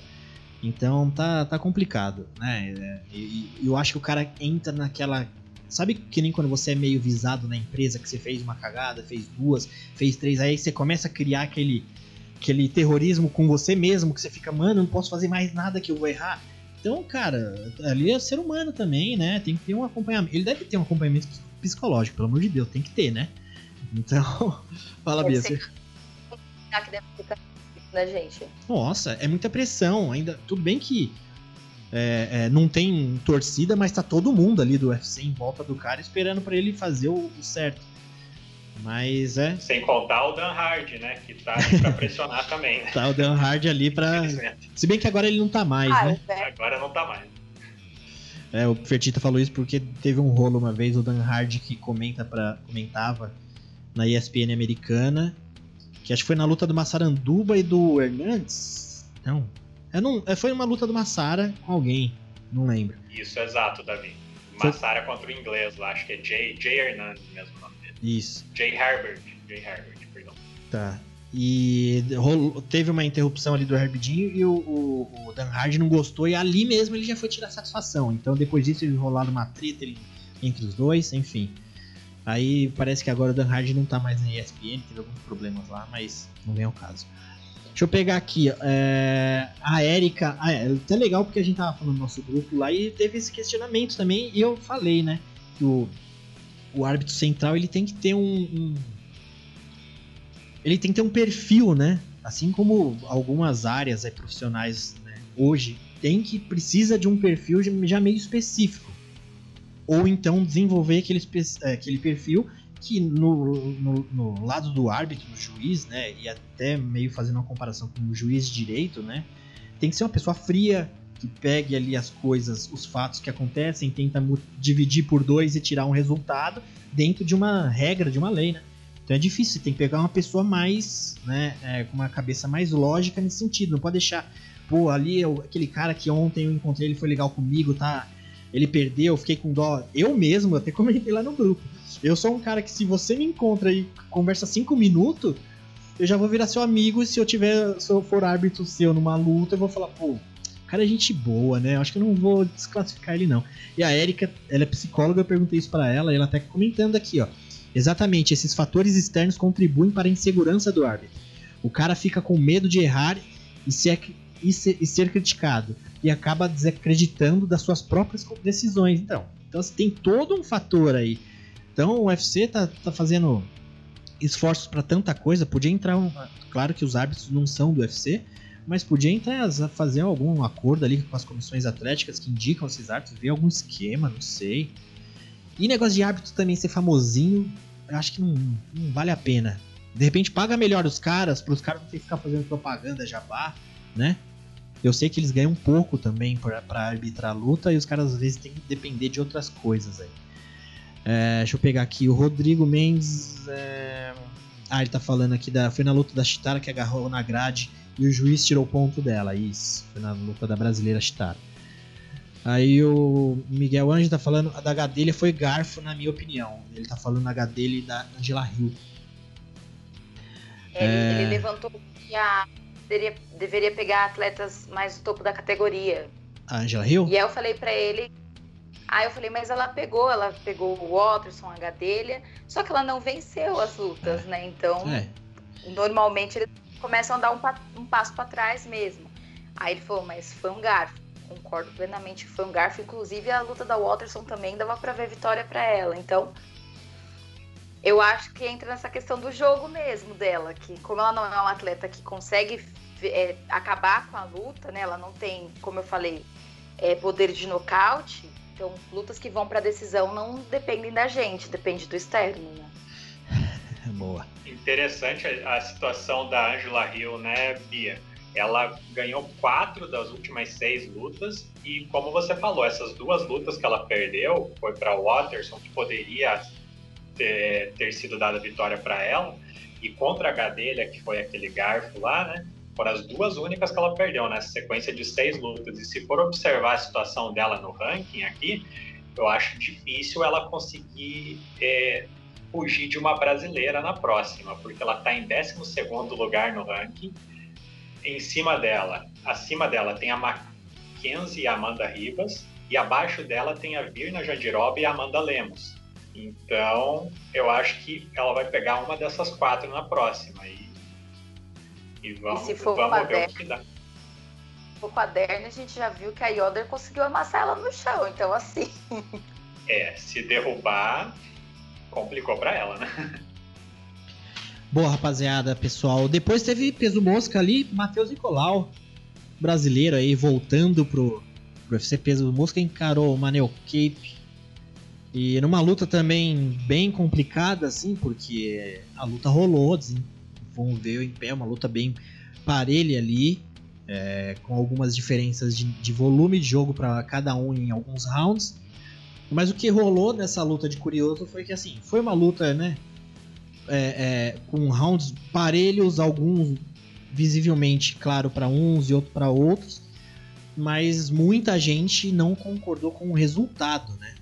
Então tá, tá complicado, né? E, e eu acho que o cara entra naquela. Sabe que nem quando você é meio visado na empresa, que você fez uma cagada, fez duas, fez três, aí você começa a criar aquele, aquele terrorismo com você mesmo, que você fica, mano, não posso fazer mais nada que eu vou errar. Então, cara, ali é ser humano também, né? Tem que ter um acompanhamento. Ele deve ter um acompanhamento psicológico, pelo amor de Deus, tem que ter, né? Então, (laughs) fala, Bia. Você... Que deve ficar né, gente? Nossa, é muita pressão. Ainda tudo bem que é, é, não tem torcida, mas tá todo mundo ali do UFC em volta do cara esperando para ele fazer o, o, certo. Mas é. Sem contar o Dan Hard, né? Que tá pra pressionar (laughs) também. Né? Tá o Dan Hard ali pra. Se bem que agora ele não tá mais, ah, né? É. Agora não tá mais. É, o Fertita falou isso porque teve um rolo uma vez, o Dan Hard que comenta pra, comentava na ESPN americana, que acho que foi na luta do Massaranduba e do Hernandes. Não. É num, é, foi uma luta do Massara com alguém, não lembro. Isso, exato, Davi. Massara foi... contra o inglês lá, acho que é Jay, Jay Hernandes mesmo o nome dele. Isso. Jay Herbert. Jay Herbert, perdão. Tá. E rolou, teve uma interrupção ali do Herbidinho e o, o, o, Dan Hardy não gostou, e ali mesmo ele já foi tirar satisfação. Então depois disso eles rolaram uma treta entre os dois, enfim. Aí parece que agora o Dan Hardy não tá mais na ESPN, teve alguns problemas lá, mas não vem ao caso. Deixa eu pegar aqui, é, a Erika. Ah, é até legal porque a gente tava falando no nosso grupo lá e teve esse questionamento também, e eu falei, né, que o, o árbitro central ele tem que ter um, um ele tem que ter um perfil, né? Assim como algumas áreas é, profissionais né, hoje tem que precisa de um perfil já meio específico. Ou então desenvolver aquele, é, aquele perfil que no, no, no, lado do árbitro, do juiz, né? E até meio fazendo uma comparação com o juiz de direito, né? Tem que ser uma pessoa fria, que pegue ali as coisas, os fatos que acontecem, tenta dividir por dois e tirar um resultado dentro de uma regra, de uma lei, né? Então é difícil, tem que pegar uma pessoa mais, né, é, com uma cabeça mais lógica nesse sentido. Não pode deixar, pô, ali aquele cara que ontem eu encontrei, ele foi legal comigo, tá? Ele perdeu, eu fiquei com dó. Eu mesmo, até comentei lá no grupo. Eu sou um cara que se você me encontra e conversa cinco minutos, eu já vou virar seu amigo e se eu tiver, se eu for árbitro seu numa luta, eu vou falar, pô, cara é gente boa, né? Acho que eu não vou desclassificar ele não. E a Erika, ela é psicóloga, eu perguntei isso para ela, e ela tá comentando aqui, ó. Exatamente, esses fatores externos contribuem para a insegurança do árbitro. O cara fica com medo de errar e ser, e ser, e ser criticado e acaba desacreditando das suas próprias decisões. Então, então você tem todo um fator aí. Então o UFC tá, tá fazendo esforços para tanta coisa. Podia entrar, um, claro que os árbitros não são do UFC, mas podia entrar fazer algum acordo ali com as comissões atléticas que indicam esses árbitros, ver algum esquema, não sei. E negócio de árbitro também ser famosinho, acho que não, não vale a pena. De repente paga melhor os caras, para os caras não ter que ficar fazendo propaganda jabá, né? Eu sei que eles ganham pouco também para arbitrar a luta e os caras às vezes têm que depender de outras coisas aí. É, deixa eu pegar aqui o Rodrigo Mendes. É... Ah, ele tá falando aqui da. Foi na luta da Chitara que agarrou na grade e o juiz tirou o ponto dela. Isso, foi na luta da brasileira Chitara. Aí o Miguel Anjo tá falando, a da Gadelha foi garfo, na minha opinião. Ele tá falando a Gadelha e da Angela Hill. Ele, é... ele levantou que a deveria, deveria pegar atletas mais do topo da categoria. A Angela Hill? E aí eu falei para ele, Aí eu falei, mas ela pegou, ela pegou o Watterson, a Gadelha, só que ela não venceu as lutas, é. né? Então, é. normalmente eles começam a dar um, um passo para trás mesmo. Aí ele falou, mas foi um garfo. Concordo plenamente, foi um garfo. Inclusive, a luta da Watterson também dava para ver vitória para ela. Então, eu acho que entra nessa questão do jogo mesmo dela, que como ela não é uma atleta que consegue é, acabar com a luta, né? Ela não tem, como eu falei, é, poder de nocaute. Então, lutas que vão para decisão não dependem da gente, depende do externo, né? (laughs) Boa. Interessante a, a situação da Angela Hill, né, Bia? Ela ganhou quatro das últimas seis lutas e, como você falou, essas duas lutas que ela perdeu foi para Watterson, que poderia ter, ter sido dada vitória para ela, e contra a Gadelha, que foi aquele garfo lá, né? foram as duas únicas que ela perdeu nessa sequência de seis lutas. E se for observar a situação dela no ranking aqui, eu acho difícil ela conseguir é, fugir de uma brasileira na próxima, porque ela está em 12 lugar no ranking. Em cima dela, acima dela tem a Mackenzie e a Amanda Ribas, e abaixo dela tem a Virna Jandiroba e a Amanda Lemos. Então, eu acho que ela vai pegar uma dessas quatro na próxima. E e vamos, e se for vamos ver o que dá. O quaderno a gente já viu que a Yoder conseguiu amassar ela no chão, então assim. É, se derrubar, complicou para ela, né? Boa, rapaziada, pessoal. Depois teve peso mosca ali, Matheus Nicolau, brasileiro aí, voltando pro, pro UFC peso mosca, encarou o Manel Cape. E numa luta também bem complicada, assim, porque a luta rolou, vamos ver em pé, uma luta bem parelha ali, é, com algumas diferenças de, de volume de jogo para cada um em alguns rounds. Mas o que rolou nessa luta de curioso foi que assim, foi uma luta, né? É, é, com rounds parelhos, alguns visivelmente claro para uns e outros para outros, mas muita gente não concordou com o resultado, né?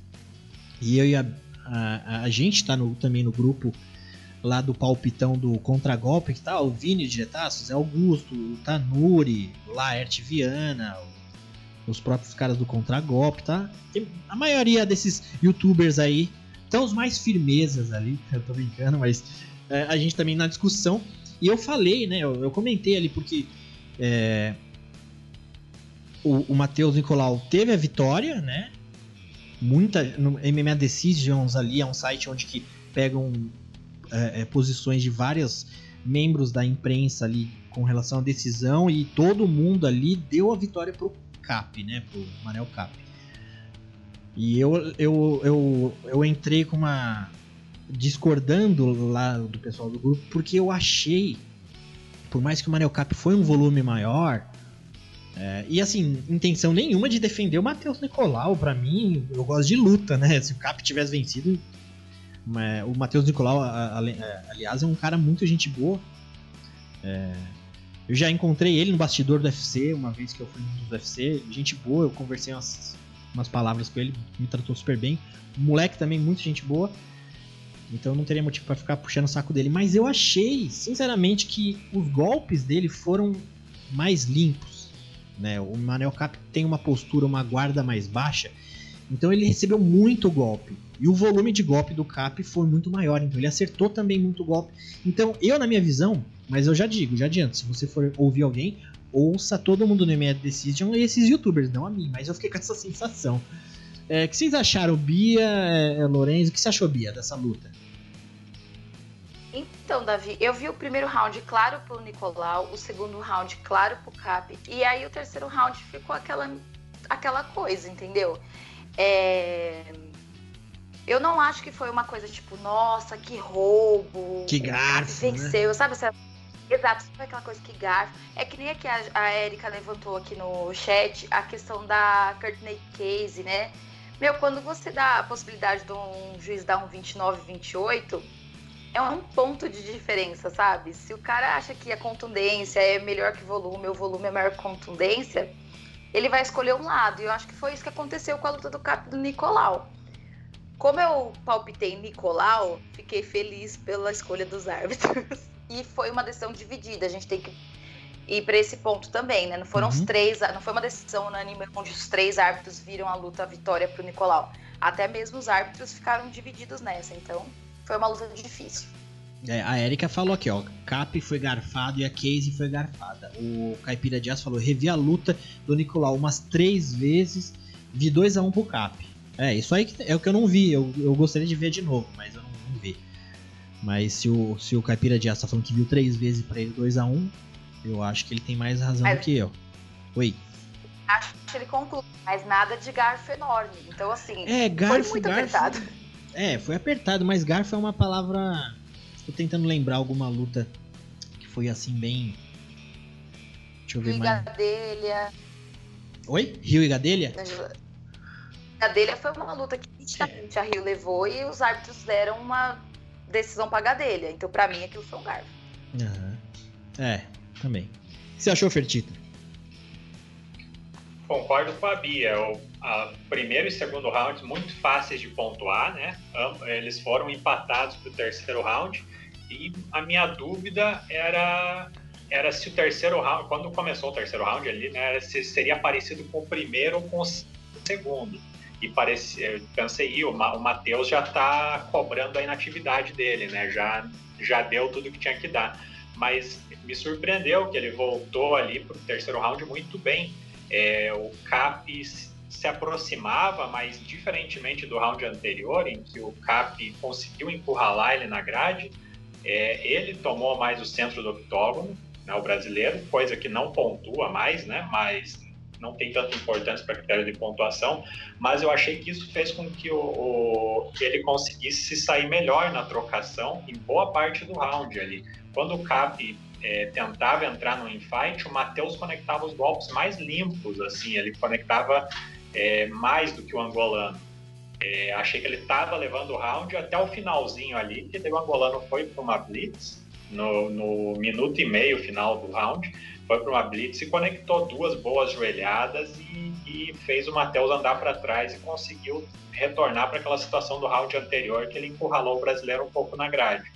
E eu e a, a, a gente está também no grupo lá do palpitão do contragolpe que tá, o Vini de Jetaços, é Augusto, o Tanuri, Laerte Viana, os próprios caras do contragolpe, tá? A maioria desses youtubers aí estão os mais firmezas ali, (laughs) eu tô brincando, mas é, a gente também na discussão. E eu falei, né? Eu, eu comentei ali porque é, o, o Matheus Nicolau teve a vitória, né? Muita no MMA Decisions ali é um site onde que pegam é, é, posições de vários membros da imprensa ali com relação à decisão e todo mundo ali deu a vitória pro Cap, né? Pro Manel Cap. E eu, eu, eu, eu entrei com uma. discordando lá do pessoal do grupo, porque eu achei, por mais que o Manel Cap foi um volume maior, é, e assim, intenção nenhuma de defender o Matheus Nicolau, para mim, eu gosto de luta, né? Se o Cap tivesse vencido, o Matheus Nicolau, aliás, é um cara muito gente boa. É, eu já encontrei ele no bastidor do UFC, uma vez que eu fui no UFC. Gente boa, eu conversei umas, umas palavras com ele, me tratou super bem. Moleque também, muito gente boa. Então não teria motivo para ficar puxando o saco dele. Mas eu achei, sinceramente, que os golpes dele foram mais limpos. Né? O Manel Cap tem uma postura, uma guarda mais baixa. Então ele recebeu muito golpe. E o volume de golpe do Cap foi muito maior, então ele acertou também muito golpe. Então, eu, na minha visão, mas eu já digo, já adianto, se você for ouvir alguém, ouça todo mundo no MMA Decision e esses youtubers, não a mim, mas eu fiquei com essa sensação. É, o que vocês acharam, Bia, é, é, Lorenzo? O que você achou, Bia, dessa luta? Então, Davi, eu vi o primeiro round claro pro Nicolau, o segundo round claro pro Cap, e aí o terceiro round ficou aquela, aquela coisa, entendeu? É eu não acho que foi uma coisa tipo, nossa, que roubo. Que garfo. Venceu, né? sabe? Exato, foi aquela coisa que garfo. É que nem aqui a, a Erika levantou aqui no chat a questão da Courtney Case, né? Meu, quando você dá a possibilidade de um juiz dar um 29, 28, é um ponto de diferença, sabe? Se o cara acha que a contundência é melhor que volume, o volume é maior que contundência, ele vai escolher um lado. E eu acho que foi isso que aconteceu com a luta do Cap do Nicolau. Como eu palpitei Nicolau, fiquei feliz pela escolha dos árbitros. (laughs) E foi uma decisão dividida. A gente tem que ir para esse ponto também, né? Não foram Uhum. os três, não foi uma decisão unânime onde os três árbitros viram a luta a vitória pro Nicolau. Até mesmo os árbitros ficaram divididos nessa, então foi uma luta difícil. É, a Erika falou aqui, ó. Cap foi garfado e a Casey foi garfada. O Caipira Dias falou: revi a luta do Nicolau umas três vezes, vi 2x1 pro Cap. É, isso aí que- é o que eu não vi. Eu, eu gostaria de ver de novo, mas eu não, não vi. Mas se o, se o Caipira Dias tá falando que viu três vezes pra ele 2x1, eu acho que ele tem mais razão Mas- do que eu. Oi. Acho que ele conclui, mas nada de garfo enorme. Então, assim, É, foi garfo, muito garfo. apertado. É, foi apertado, mas garfo é uma palavra. Tô tentando lembrar alguma luta que foi assim bem. Deixa eu ver Liga mais. dele, Oi? Rio e Gadelha? A dele foi uma luta que nitidamente a Rio levou e os árbitros deram uma decisão pra Gadelha. Então, pra mim, aquilo foi um garfo. Aham. É, também. O que você achou, Fertita? Concordo com a Bia. O a primeiro e segundo round muito fáceis de pontuar, né? Eles foram empatados para o terceiro round. E a minha dúvida era era se o terceiro round, quando começou o terceiro round ali, né, era se seria parecido com o primeiro ou com o segundo. E parecia, eu pensei, "Ih, o o Matheus já está cobrando a inatividade dele, né? Já já deu tudo que tinha que dar. Mas me surpreendeu que ele voltou ali para o terceiro round muito bem. É, o Cap se aproximava, mas diferentemente do round anterior, em que o Cap conseguiu encurralar ele na grade, é, ele tomou mais o centro do octógono, né, o brasileiro, coisa que não pontua mais, né, mas não tem tanta importância para critério de pontuação, mas eu achei que isso fez com que o, o- ele conseguisse se sair melhor na trocação em boa parte do round ali. Quando o Cap é, tentava entrar no infight, o Matheus conectava os golpes mais limpos, assim, ele conectava é, mais do que o angolano. É, achei que ele estava levando o round até o finalzinho ali, que o angolano foi para uma blitz, no, no minuto e meio final do round, foi para uma blitz e conectou duas boas joelhadas e, e fez o Matheus andar para trás e conseguiu retornar para aquela situação do round anterior que ele encurralou o brasileiro um pouco na grade.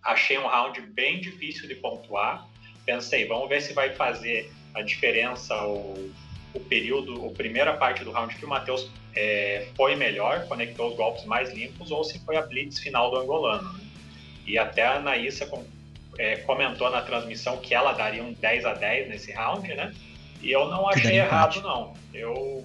Achei um round bem difícil de pontuar. Pensei, vamos ver se vai fazer a diferença o, o período, a primeira parte do round que o Matheus é, foi melhor, conectou os golpes mais limpos, ou se foi a blitz final do angolano. né? E até a Anaísa com- é, comentou na transmissão que ela daria um 10 a 10 nesse round, né? E eu não achei errado, não. Eu,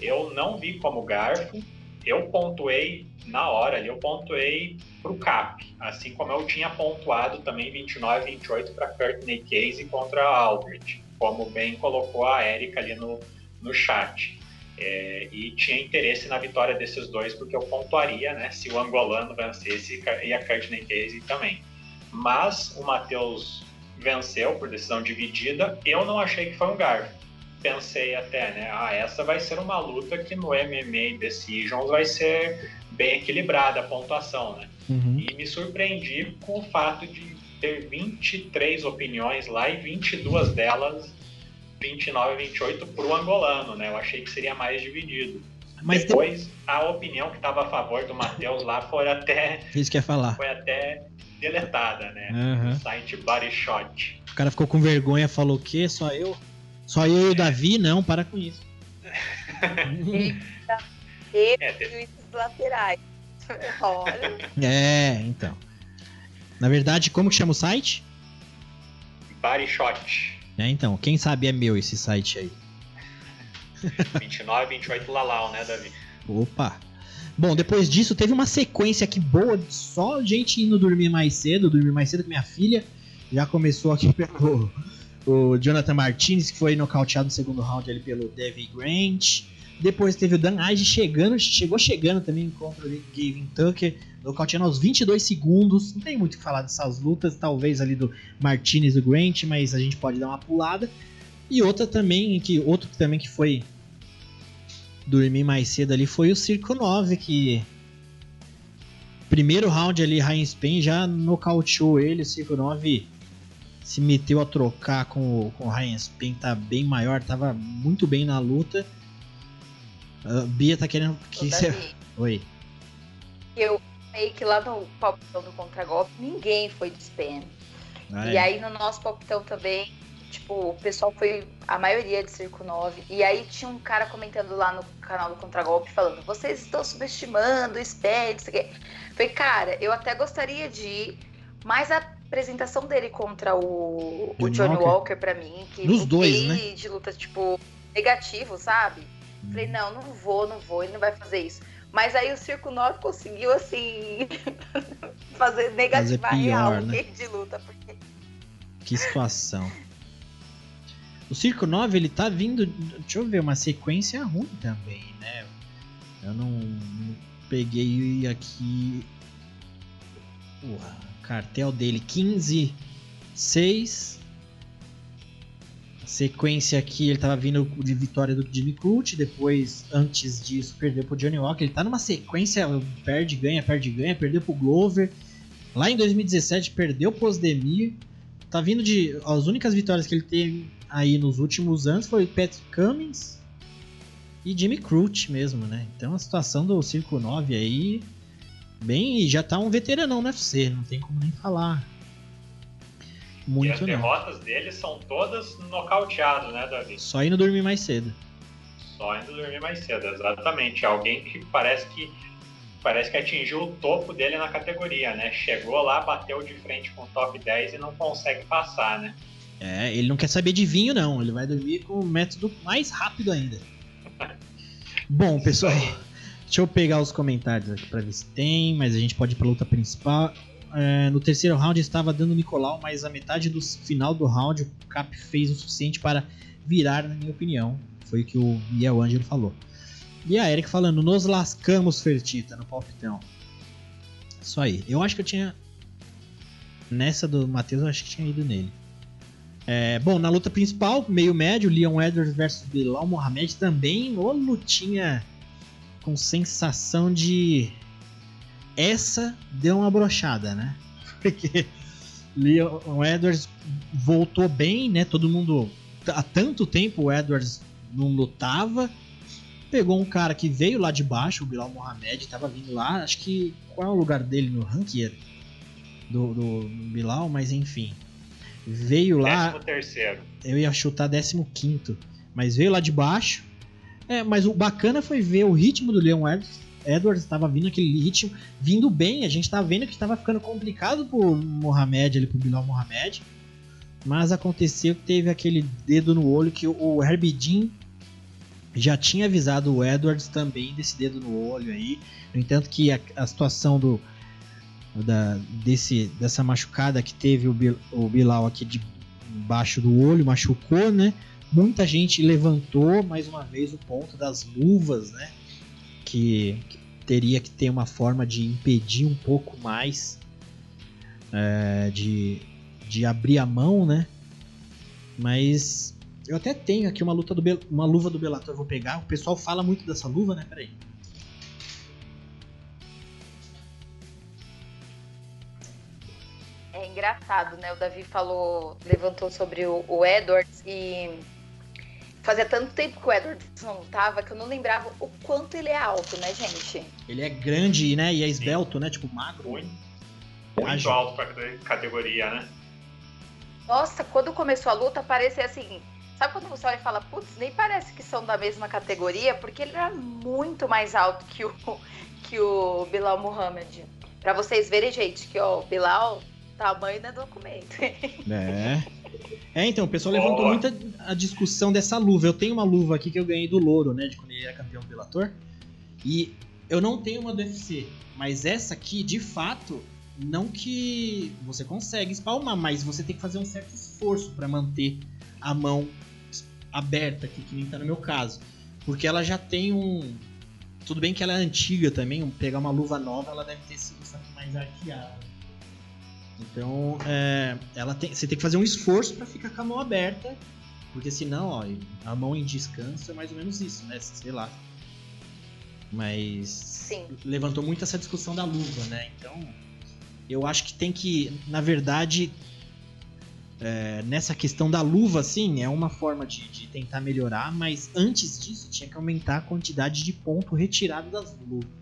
eu não vi como garfo. Eu pontuei na hora ali, eu pontuei pro Cap, assim como eu tinha pontuado também 29 28 para Courtney Casey contra a Aldrich, como bem colocou a Erika ali no, no chat. É, e tinha interesse na vitória desses dois, porque eu pontuaria né, se o angolano vencesse e a Courtney Casey também. Mas o Matheus venceu por decisão dividida, eu não achei que foi um garfo. Pensei até, né? Ah, essa vai ser uma luta que no MMA Decisions vai ser bem equilibrada a pontuação, né? Uhum. E me surpreendi com o fato de ter 23 opiniões lá e 22 delas, 29 e 28, para o angolano, né? Eu achei que seria mais dividido. Mas tem... Depois, a opinião que estava a favor do Matheus lá foi até, isso que ia falar. foi até deletada, né? Aham. No site Body Shot. O cara ficou com vergonha, falou o quê? Só eu? Só eu e o Davi? Não, para com isso. E É, laterais. (laughs) Olha, é, então. Na verdade, como que chama o site? Body Shot. É, então, quem sabe é meu esse site aí. 29 e 28 Lalau, né, Davi? Opa! Bom, depois disso teve uma sequência aqui boa, só gente indo dormir mais cedo, dormir mais cedo com minha filha. Já começou aqui (laughs) pelo o Jonathan Martinez, que foi nocauteado no segundo round ali pelo Davy Grant. Depois teve o Dan Ige chegando, chegou chegando também contra o Gavin Tucker, nocauteando aos 22 segundos. Não tem muito o que falar dessas lutas, talvez ali do Martinez e do Grant, mas a gente pode dar uma pulada. E outra também, que outro também que foi dormir mais cedo ali foi o Circo 9, que primeiro round ali, Ryan Spain já nocauteou ele, o Circo 9 se meteu a trocar com o, com o Ryan Spain, tá bem maior, tava muito bem na luta. A Bia tá querendo que você... Davi, Oi. eu falei que lá no palpitão do contragolpe ninguém foi de spam. Ah, E é. aí no nosso palpitão também, tipo, o pessoal foi a maioria de Circo 9. E aí tinha um cara comentando lá no canal do Contragolpe falando: vocês estão subestimando o isso aqui. Falei, cara, eu até gostaria de ir, mas a apresentação dele contra o, o Johnny Walker, Walker para mim, que Nos dois, né? de luta, tipo, negativo, sabe? Falei, não, não vou, não vou, ele não vai fazer isso. Mas aí o Circo 9 conseguiu, assim, (laughs) fazer negativa fazer pior, real né? de luta. Porque... Que situação. O Circo 9, ele tá vindo, deixa eu ver, uma sequência ruim também, né? Eu não, não peguei aqui o cartel dele, 15, 6, sequência aqui, ele tava vindo de vitória do Jimmy Crute, depois, antes disso, perdeu pro Johnny Walker. Ele tá numa sequência, perde, ganha, perde, ganha, perdeu pro Glover. Lá em 2017, perdeu pro Osdemir. Tá vindo de. As únicas vitórias que ele teve aí nos últimos anos foi Patrick Cummings e Jimmy Crute mesmo, né? Então a situação do Circo 9 aí. Bem, já tá um veteranão no UFC, não tem como nem falar muito, e as derrotas dele são todas nocauteadas, né, Davi? Só indo dormir mais cedo. Só indo dormir mais cedo, exatamente. Alguém que parece que parece que atingiu o topo dele na categoria, né? Chegou lá, bateu de frente com o top 10 e não consegue passar, né? É, ele não quer saber de vinho, não. Ele vai dormir com o método mais rápido ainda. (laughs) Bom, pessoal, deixa eu pegar os comentários aqui pra ver se tem, mas a gente pode ir pra luta principal é, no terceiro round estava dando Nicolau, mas a metade do final do round o Cap fez o suficiente para virar, na minha opinião. Foi o que o Miguel Ângelo falou. E a Eric falando, nos lascamos, Fertita, no palpitão. Isso aí. Eu acho que eu tinha. Nessa do Matheus, eu acho que tinha ido nele. É, bom, na luta principal, meio médio, Leon Edwards versus Bilal Mohamed também. Ô lutinha com sensação de essa deu uma brochada, né? (laughs) Porque Leon Edwards voltou bem, né? Todo mundo. Há tanto tempo o Edwards não lutava. Pegou um cara que veio lá de baixo, o Bilal Mohamed, tava vindo lá. Acho que. Qual é o lugar dele no ranking do, do Bilal, mas enfim. Veio lá. Décimo terceiro. Eu ia chutar 15, mas veio lá de baixo. É, mas o bacana foi ver o ritmo do Leon Edwards Edwards estava vindo aquele ritmo, vindo bem. A gente estava vendo que estava ficando complicado pro Mohamed, ali pro Bilal Mohamed. Mas aconteceu que teve aquele dedo no olho que o Herbie Jean já tinha avisado o Edwards também desse dedo no olho aí. No entanto que a, a situação do da, desse, dessa machucada que teve o, Bil, o Bilal aqui de baixo do olho, machucou, né? Muita gente levantou mais uma vez o ponto das luvas, né? Que, que teria que ter uma forma de impedir um pouco mais é, de, de abrir a mão, né? Mas eu até tenho aqui uma luta do Be uma luva do Bellator, vou pegar. O pessoal fala muito dessa luva, né? Peraí. É engraçado, né? O Davi falou, levantou sobre o, o Edwards e Fazia tanto tempo que o Edward não lutava que eu não lembrava o quanto ele é alto, né, gente? Ele é grande, né? E é esbelto, né? Tipo, magro. Muito, muito alto pra categoria, né? Nossa, quando começou a luta, parecia assim. Sabe quando você olha e fala, putz, nem parece que são da mesma categoria, porque ele era muito mais alto que o, que o Bilal Muhammad. Pra vocês verem, gente, que ó, o Bilal, tamanho não é documento. (laughs) É. É, então, o pessoal levantou muito a, a, discussão dessa luva. Eu tenho uma luva aqui que eu ganhei do Louro, né? De quando ele era campeão do. E eu não tenho uma do UFC. Mas essa aqui, de fato, não que você consegue espalmar, mas você tem que fazer um certo esforço para manter a mão aberta aqui, que nem tá no meu caso. Porque ela já tem um. Tudo bem que ela é antiga também, pegar uma luva nova, ela deve ter sido mais arqueada. Então, é, ela tem, você tem que fazer um esforço para ficar com a mão aberta, porque senão, ó, a mão em descanso é mais ou menos isso, né? Sei lá. Mas Sim. levantou muito essa discussão da luva, né? Então, eu acho que tem que, na verdade, é, nessa questão da luva, assim, é uma forma de, de, tentar melhorar, mas antes disso tinha que aumentar a quantidade de ponto retirado das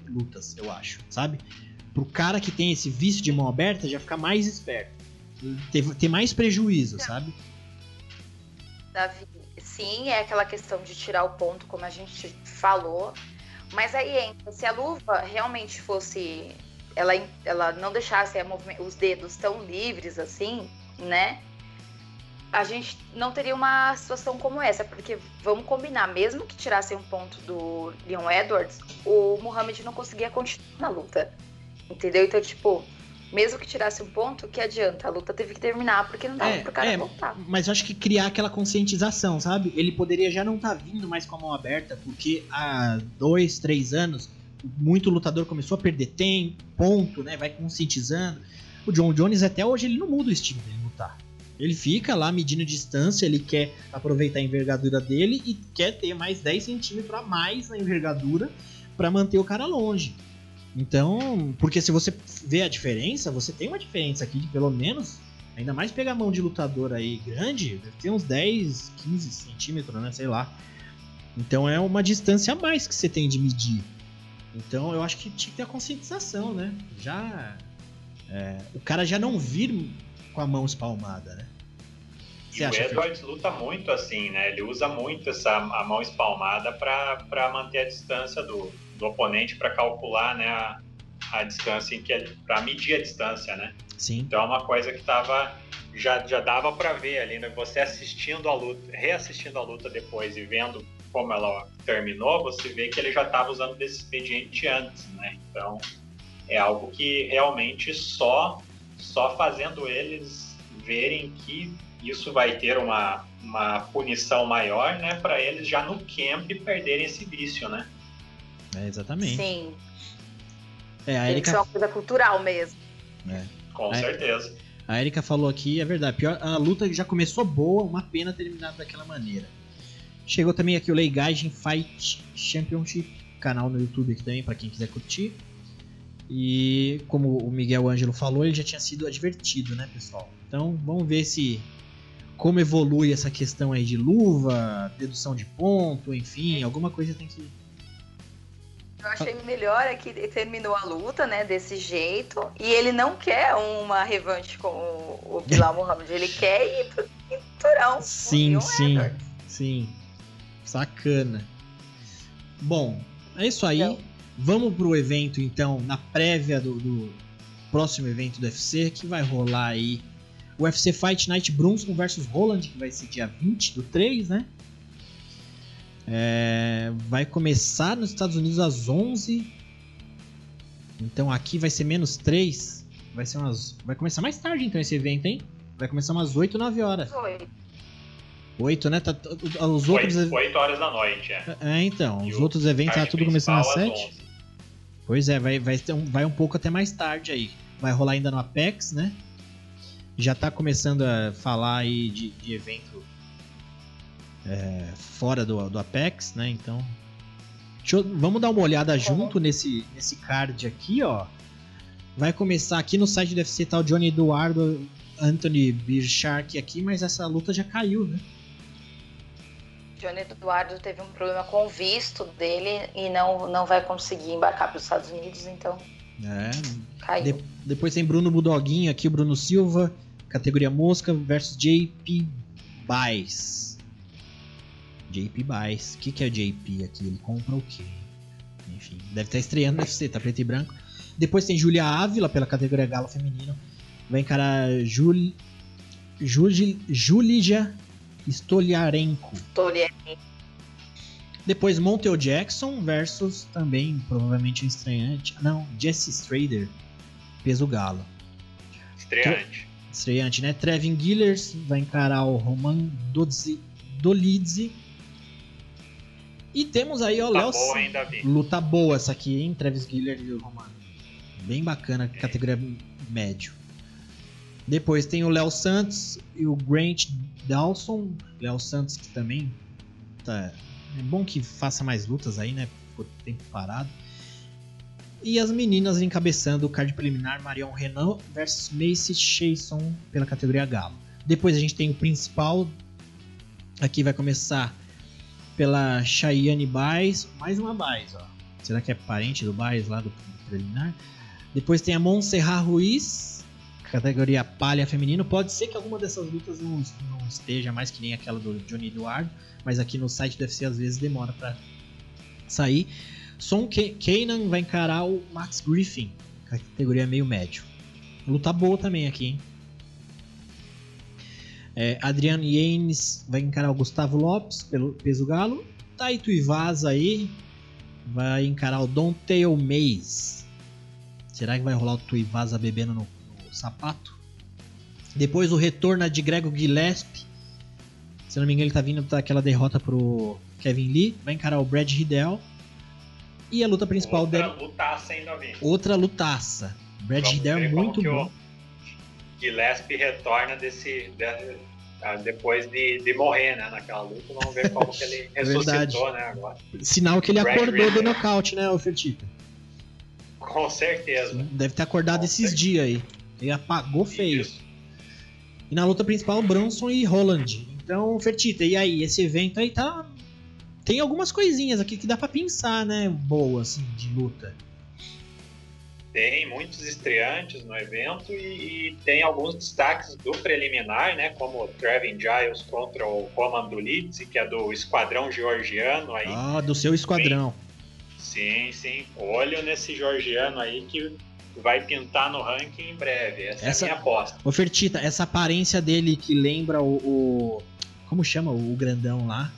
lutas, eu acho, sabe? Pro cara que tem esse vício de mão aberta já ficar mais esperto. Ter, ter mais prejuízo, sabe? Davi, sim, é aquela questão de tirar o ponto, como a gente falou. Mas aí entra, se a luva realmente fosse. Ela, ela não deixasse os dedos tão livres assim, né? A gente não teria uma situação como essa, porque vamos combinar, mesmo que tirassem um ponto do Leon Edwards, o Muhammad não conseguia continuar na luta. Entendeu? Então, tipo, mesmo que tirasse um ponto, que adianta? A luta teve que terminar porque não dava é, pro cara é, voltar. Mas eu acho que criar aquela conscientização, sabe? Ele poderia já não estar tá vindo mais com a mão aberta, porque há dois, três anos, muito lutador começou a perder tempo, ponto, né? Vai conscientizando. O John Jones até hoje ele não muda o estilo dele lutar. Ele fica lá medindo distância, ele quer aproveitar a envergadura dele e quer ter mais 10 centímetros a mais na envergadura para manter o cara longe. Então, porque se você vê a diferença, você tem uma diferença aqui de pelo menos, ainda mais pegar a mão de lutador aí grande, deve ter uns 10, 15 centímetros, né? Sei lá. Então é uma distância a mais que você tem de medir. Então eu acho que tinha que ter a conscientização, né? Já. É, o cara já não vir com a mão espalmada, né? Você e o Edwards que... luta muito assim, né? Ele usa muito essa a mão espalmada para manter a distância do, do oponente para calcular né, a, a distância em que para medir a distância, né? Sim. Então é uma coisa que tava já, já dava para ver ali, né? Você assistindo a luta, reassistindo a luta depois e vendo como ela terminou, você vê que ele já estava usando desse expediente antes, né? Então é algo que realmente só só fazendo eles verem que isso vai ter uma, uma punição maior, né, para eles já no camp perderem esse vício, né? É, exatamente. Sim. É, a Erika... Isso é uma coisa cultural mesmo. É. Com a... certeza. A Erika falou aqui, é verdade. Pior, a luta já começou boa, uma pena terminar daquela maneira. Chegou também aqui o Leigagem Fight Championship, canal no YouTube aqui também, para quem quiser curtir. E como o Miguel Ângelo falou, ele já tinha sido advertido, né, pessoal? Então vamos ver se como evolui essa questão aí de luva, dedução de ponto, enfim, alguma coisa tem que eu achei melhor é que terminou a luta, né, desse jeito. E ele não quer uma revanche com o, o Bilal Muhammad. Ele (laughs) quer ir pro cinturão. Sim, sim. Edwards. Sim. Sacana. Bom, é isso aí. Então. Vamos pro evento, então, na prévia do, do, próximo evento do UFC, que vai rolar aí o UFC Fight Night Brunson versus Roland, que vai ser dia 20 do 3, né? É, vai começar nos Estados Unidos às 11. Então aqui vai ser menos 3. Vai ser umas. Vai começar mais tarde então esse evento, hein? Vai começar umas 8, 9 horas. 8. 8, né? Tá, os outros 8, 8 horas da noite, é. É, então. E os outros eventos tá tudo começando às 7. Pois é, vai, vai, ter um, vai um pouco até mais tarde aí. Vai rolar ainda no Apex, né? Já tá começando a falar aí de, de evento é, fora do, do Apex, né? Então, eu, vamos dar uma olhada junto nesse, nesse card aqui, ó. Vai começar aqui no site do UFC tá o Johnny Eduardo, Anthony Birshark aqui, mas essa luta já caiu, né? Johnny Eduardo teve um problema com o visto dele e não, não vai conseguir embarcar para os Estados Unidos, então. É. Caiu. De, depois tem Bruno Budoguinho aqui, o Bruno Silva, categoria mosca versus JP Baez. JP Buys. O que, que é JP aqui? Ele compra o quê? Enfim, deve estar estreando no UFC, tá preto e branco. Depois tem Julia Ávila pela categoria galo feminino. Vai encarar Jul... Jul... Julija Stoliarenko. Stoliarenko. Depois Montel Jackson versus também provavelmente um estreante. Não, Jesse Strader, peso galo. Estreante. Estreante, né? Trevin Gillers vai encarar o Roman Dolidze e temos aí, ó, Léo. Boa, hein, Luta boa essa aqui, hein? Travis Giller e o Romano. Bem bacana, é. categoria médio. Depois tem o Léo Santos e o Grant Dawson. Léo Santos que também tá. É bom que faça mais lutas aí, né? Ficou tempo parado. E as meninas encabeçando o card preliminar Marion Renan versus Macy Chason pela categoria Galo. Depois a gente tem o principal. Aqui vai começar pela Cheyenne Baez, mais uma Baez, ó. Será que é parente do Baez lá do, do preliminar? Depois tem a Montserrat Ruiz. categoria palha feminino. Pode ser que alguma dessas lutas não, não esteja mais que nem aquela do Johnny Eduardo, mas aqui no site deve ser às vezes demora para sair. Son Kanan vai encarar o Max Griffin, categoria meio médio. Luta boa também aqui, hein? É, Adriano Yanes vai encarar o Gustavo Lopes pelo peso galo. Taito Ivasa aí vai encarar o Don Tail Mays. Será que vai rolar o Tuivasa bebendo no, no, sapato? Depois o retorno de Grego Gillespie. Se não me engano, ele tá vindo daquela derrota pro Kevin Lee. Vai encarar o Brad Riddell. E a luta principal Outra dele. Outra lutaça, hein, Davi? Outra lutaça. Brad Riddell é muito bom. Gillespie retorna desse, de, ah, depois de, de morrer, né, naquela luta. Vamos ver como que ele (laughs) ressuscitou, né, agora. Sinal que ele Brad acordou Riddell. do nocaute, né, Fertita? Com certeza. Deve ter acordado Com esses dias aí. Ele apagou feio. Isso. E na luta principal, Bronson e Holland. Então, Fertita, e aí? Esse evento aí tá tem algumas coisinhas aqui que dá para pensar, né? Boa, assim, de luta. Tem muitos estreantes no evento e, e tem alguns destaques do preliminar, né? Como o Trevin Giles contra o Roman Dulitzi, que é do esquadrão georgiano aí. Ah, do seu esquadrão. Sim, sim. Olho nesse georgiano aí que vai pintar no ranking em breve. Essa, essa... é a minha aposta. Ofertita, essa aparência dele que lembra o, o. Como chama o grandão lá?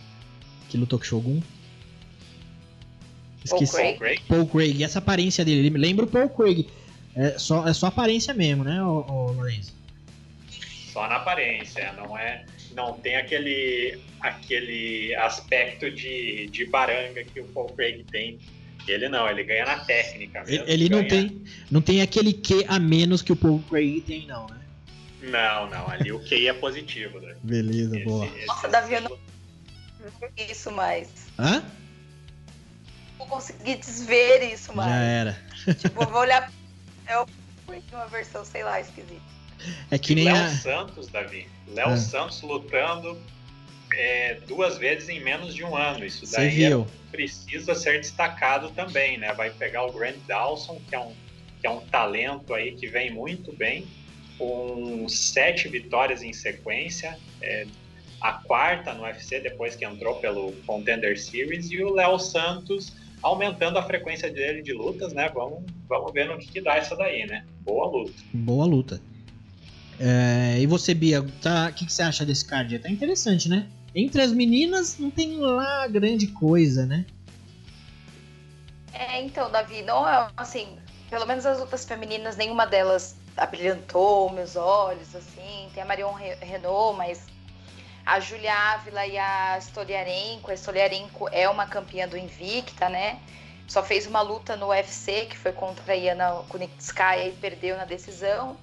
que lutou com Shogun. Esqueci. Paul Craig. Paul Craig. E essa aparência dele, ele me lembra o Paul Craig. É só, é só aparência mesmo, né, Lorenzo? Só na aparência, não é. Não tem aquele, aquele aspecto de, de baranga que o Paul Craig tem. Ele não, ele ganha na técnica. Mesmo, ele não tem, não tem aquele Q a menos que o Paul Craig tem, não, né? Não, não, ali o QI é positivo, né? Beleza, esse, boa. Esse, Nossa, Davi, eu não isso mais. Hã? Vou conseguir desver isso mais. Já era. (laughs) Tipo, vou olhar. É uma versão, sei lá, esquisita. É que nem Léo a... Santos, Davi. Léo ah. Santos lutando é, duas vezes em menos de um ano. Isso daí é, precisa ser destacado também, né? Vai pegar o Grant Dawson, que é um, que é um talento aí que vem muito bem, com sete vitórias em sequência. É, a quarta no UFC depois que entrou pelo Contender Series e o Léo Santos aumentando a frequência dele de lutas, né? Vamos, vamos ver no que, que dá essa daí, né? Boa luta. Boa luta. É, e você, Bia, tá, o que, que você acha desse card? Tá interessante, né? Entre as meninas não tem lá grande coisa, né? É, então, Davi, não é assim, pelo menos as lutas femininas, nenhuma delas abrilhantou meus olhos, assim. Tem a Marion Renault, mas a Julia Ávila e a Stoliarenko. A Stoliarenko é uma campeã do Invicta, né? Só fez uma luta no UFC, que foi contra a Iana Kunitskaya e perdeu na decisão.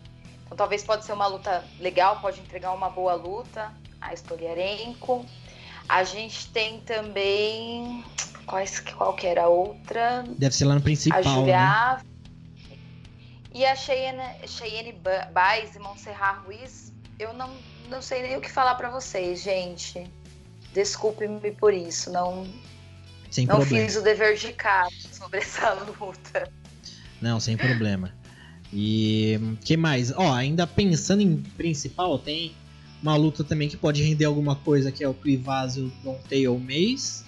Então talvez pode ser uma luta legal, pode entregar uma boa luta, a Stoliarenko. A gente tem também... Quais, qual que era a outra? Deve ser lá no principal, A Julia né? Ávila. E a Cheyenne, Cheyenne Baez e Montserrat Ruiz, eu não não sei nem o que falar para vocês, gente. Desculpe-me por isso, não sem não problema. fiz o dever de casa sobre (laughs) essa luta. Não, sem problema. E que mais? Ó, ainda pensando em principal, tem uma luta também que pode render alguma coisa, que é o Tuivazio Tail Maze.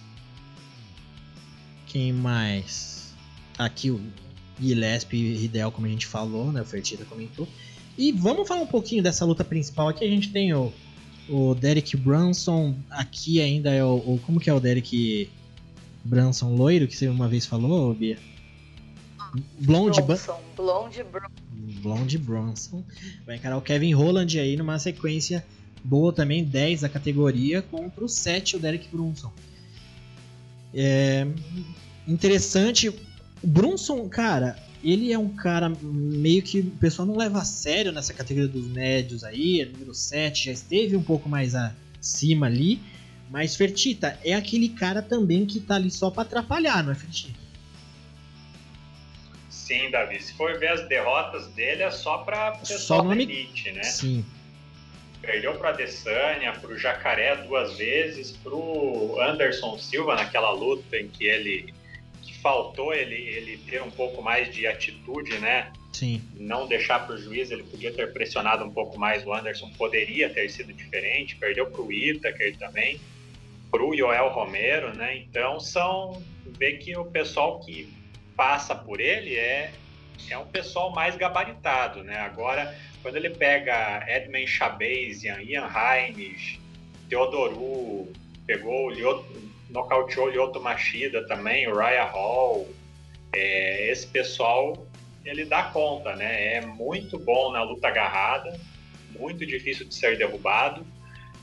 Quem mais? Aqui o Gillespie e como a gente falou, né? O Fertita comentou. E vamos falar um pouquinho dessa luta principal. Aqui a gente tem o, o Derek Brunson. Aqui ainda é o, o, Como que é o Derek Brunson loiro que você uma vez falou, Bia? Blonde Bronson. Blonde Bronson. Blonde Bronson. Vai encarar o Kevin Holland aí numa sequência boa também, 10 da categoria, contra o 7, o Derek Brunson. É interessante. O Brunson, cara, ele é um cara meio que o pessoal não leva a sério nessa categoria dos médios aí, é número 7, já esteve um pouco mais acima ali. Mas Fertita é aquele cara também que tá ali só para atrapalhar, não é Fertita? Sim, Davi. Se for ver as derrotas dele, é só pra pessoal só nome... elite, né? Sim. Perdeu para Adesanya, pro Jacaré duas vezes, pro Anderson Silva naquela luta em que ele que faltou ele, ele ter um pouco mais de atitude, né? Sim. Não deixar para o juiz, ele podia ter pressionado um pouco mais. O Anderson poderia ter sido diferente. Perdeu para o Itaker também, para o Joel Romero, né? Então são ver que o pessoal que passa por ele é é um pessoal mais gabaritado, né? Agora, quando ele pega Edmund Chabazian, Ian Heinz, Teodoru, pegou o nocauteou Lyoto Machida também, o Raya Hall, é, esse pessoal ele dá conta, né? É muito bom na luta agarrada, muito difícil de ser derrubado,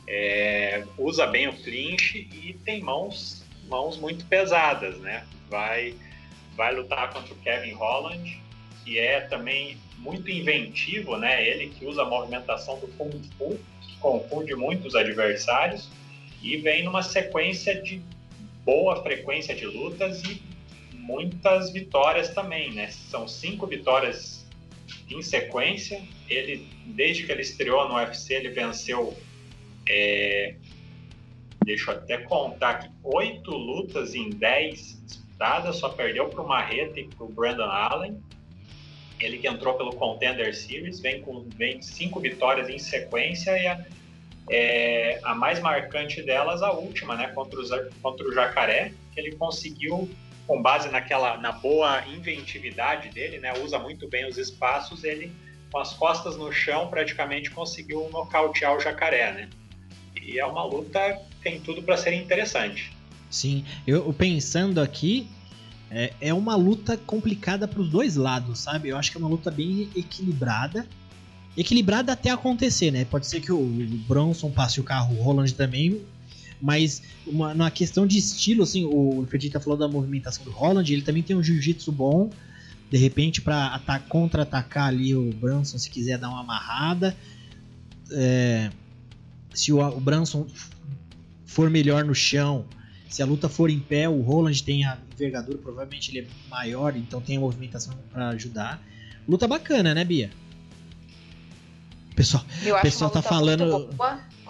é, usa bem o clinch e tem mãos, mãos muito pesadas, né? Vai, vai lutar contra o Kevin Holland, que é também muito inventivo, né? Ele que usa a movimentação do Kung Fu, que confunde muitos adversários, e vem numa sequência de boa frequência de lutas e muitas vitórias também, né? São cinco vitórias em sequência. Ele, desde que ele estreou no UFC, ele venceu, é, deixa eu até contar aqui, oito lutas em dez disputadas, só perdeu para o Marreta e para o Brandon Allen. Ele que entrou pelo Contender Series, vem com vem cinco vitórias em sequência e a, é, a mais marcante delas, a última, né, contra o, contra o Jacaré, que ele conseguiu com base naquela na boa inventividade dele, né, usa muito bem os espaços, ele com as costas no chão praticamente conseguiu nocautear o jacaré, né? E é uma luta tem tudo para ser interessante. Sim, eu pensando aqui é, é uma luta complicada para os dois lados, sabe? Eu acho que é uma luta bem equilibrada. Equilibrada até acontecer, né? Pode ser que o Bronson passe o carro, o Roland também, mas uma, na questão de estilo, assim, o Fedita falou da movimentação do Holland, ele também tem um jiu-jitsu bom. De repente, para contra-atacar ali o Branson, se quiser dar uma amarrada. É, se o, o Branson for melhor no chão, se a luta for em pé, o Roland tem a envergadura, provavelmente ele é maior, então tem a movimentação para ajudar. Luta bacana, né, Bia? Pessoal, o pessoal tá falando.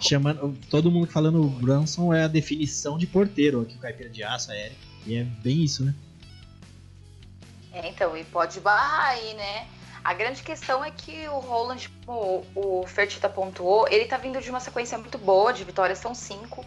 Chamando, todo mundo falando o Brunson é a definição de porteiro aqui, o caipira de aço, a Erika. E é bem isso, né? É, então, e pode barrar aí, né? A grande questão é que o Roland, como o Fertita pontuou, ele tá vindo de uma sequência muito boa, de vitórias são cinco.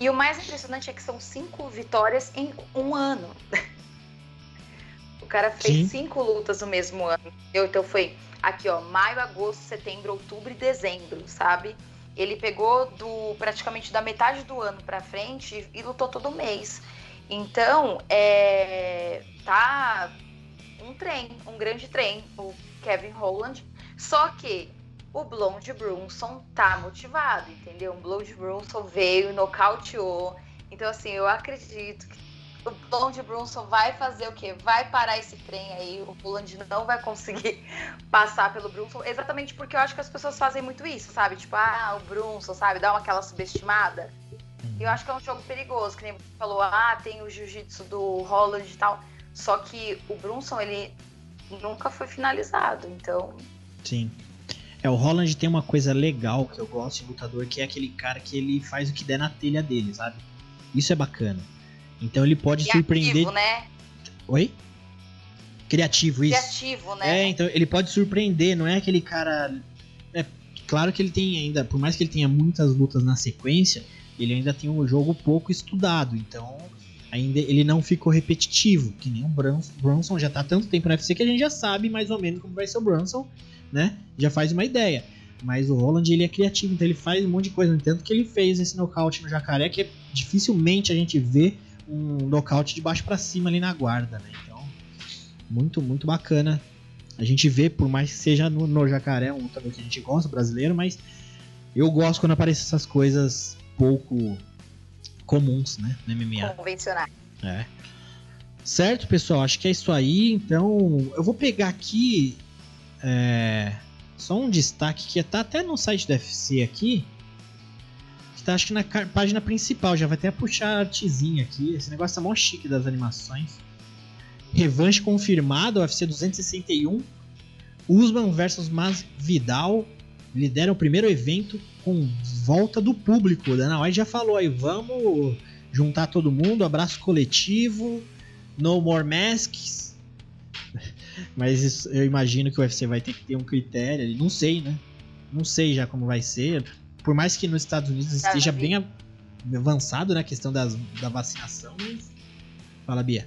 E o mais impressionante é que são cinco vitórias em um ano. (laughs) o cara fez Sim. cinco lutas no mesmo ano. Então foi aqui, ó, maio, agosto, setembro, outubro e dezembro, sabe? Ele pegou do praticamente da metade do ano para frente e, e, lutou todo mês. Então, é, tá um trem, um grande trem, o Kevin Holland. Só que o Blonde Brunson tá motivado, entendeu? O Blonde Brunson veio, nocauteou. Então, assim, eu acredito que o Blonde Brunson vai fazer o quê? Vai parar esse trem aí, o Poland não vai conseguir (laughs) passar pelo Brunson, exatamente porque eu acho que as pessoas fazem muito isso, sabe? Tipo, ah, o Brunson, sabe? Dá uma aquela subestimada. E eu acho que é um jogo perigoso, que nem você falou, ah, tem o jiu-jitsu do Holland e tal. Só que o Brunson, ele nunca foi finalizado, então. Sim. É, o Holland tem uma coisa legal que eu gosto em lutador, que é aquele cara que ele faz o que der na telha dele, sabe? Isso é bacana. Então ele pode Criativo, surpreender. né? Oi? Criativo, isso. Criativo, né? É, então ele pode surpreender, não é aquele cara. É claro que ele tem ainda, por mais que ele tenha muitas lutas na sequência, ele ainda tem um jogo pouco estudado, então ainda ele não ficou repetitivo, que nem o Bronson, Bronson já tá há tanto tempo no UFC que a gente já sabe mais ou menos como vai ser o Bronson, né? Já faz uma ideia. Mas o Roland ele é criativo, então ele faz um monte de coisa. No entanto que ele fez esse nocaute no jacaré, que é, dificilmente a gente vê um nocaute de baixo para cima ali na guarda, né? Então, muito, muito bacana. A gente vê, por mais que seja no, no jacaré, um lutador que a gente gosta, brasileiro, mas eu gosto quando aparecem essas coisas pouco comuns, né? No MMA. Convencionais. É. Certo, pessoal? Acho que é isso aí. Então, eu vou pegar aqui é, só um destaque que tá até no site do UFC aqui tá acho que na página principal, já vai até puxar a artezinha aqui. Esse negócio tá mó chique das animações. Revanche confirmada, UFC 261. Usman versus Masvidal lidera o primeiro evento com volta do público. Dana White já falou aí, vamos juntar todo mundo, abraço coletivo. No More Masks. (laughs) Mas isso, eu imagino que o UFC vai ter que ter um critério. Não sei, né? Não sei já como vai ser. Por mais que nos Estados Unidos esteja bem avançado na questão das, da vacinação. Fala, Bia.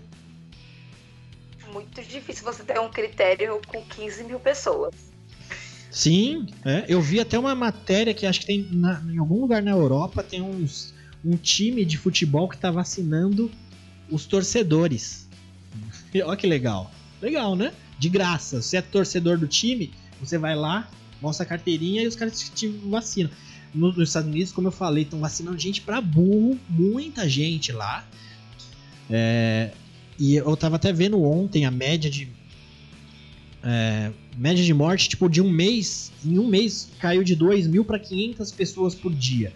Muito difícil você ter um critério com 15 mil pessoas. Sim, é, eu vi até uma matéria que acho que tem na, em algum lugar na Europa tem uns, um time de futebol que está vacinando os torcedores. (laughs) Olha que legal. Legal, né? De graça. Você é torcedor do time, você vai lá, mostra a carteirinha e os caras te vacinam. Nos Estados Unidos, como eu falei, estão vacinando gente pra burro, muita gente lá. É, e eu tava até vendo ontem a média de é, média de morte, tipo, de um mês, em um mês caiu de 2 mil para 500 pessoas por dia.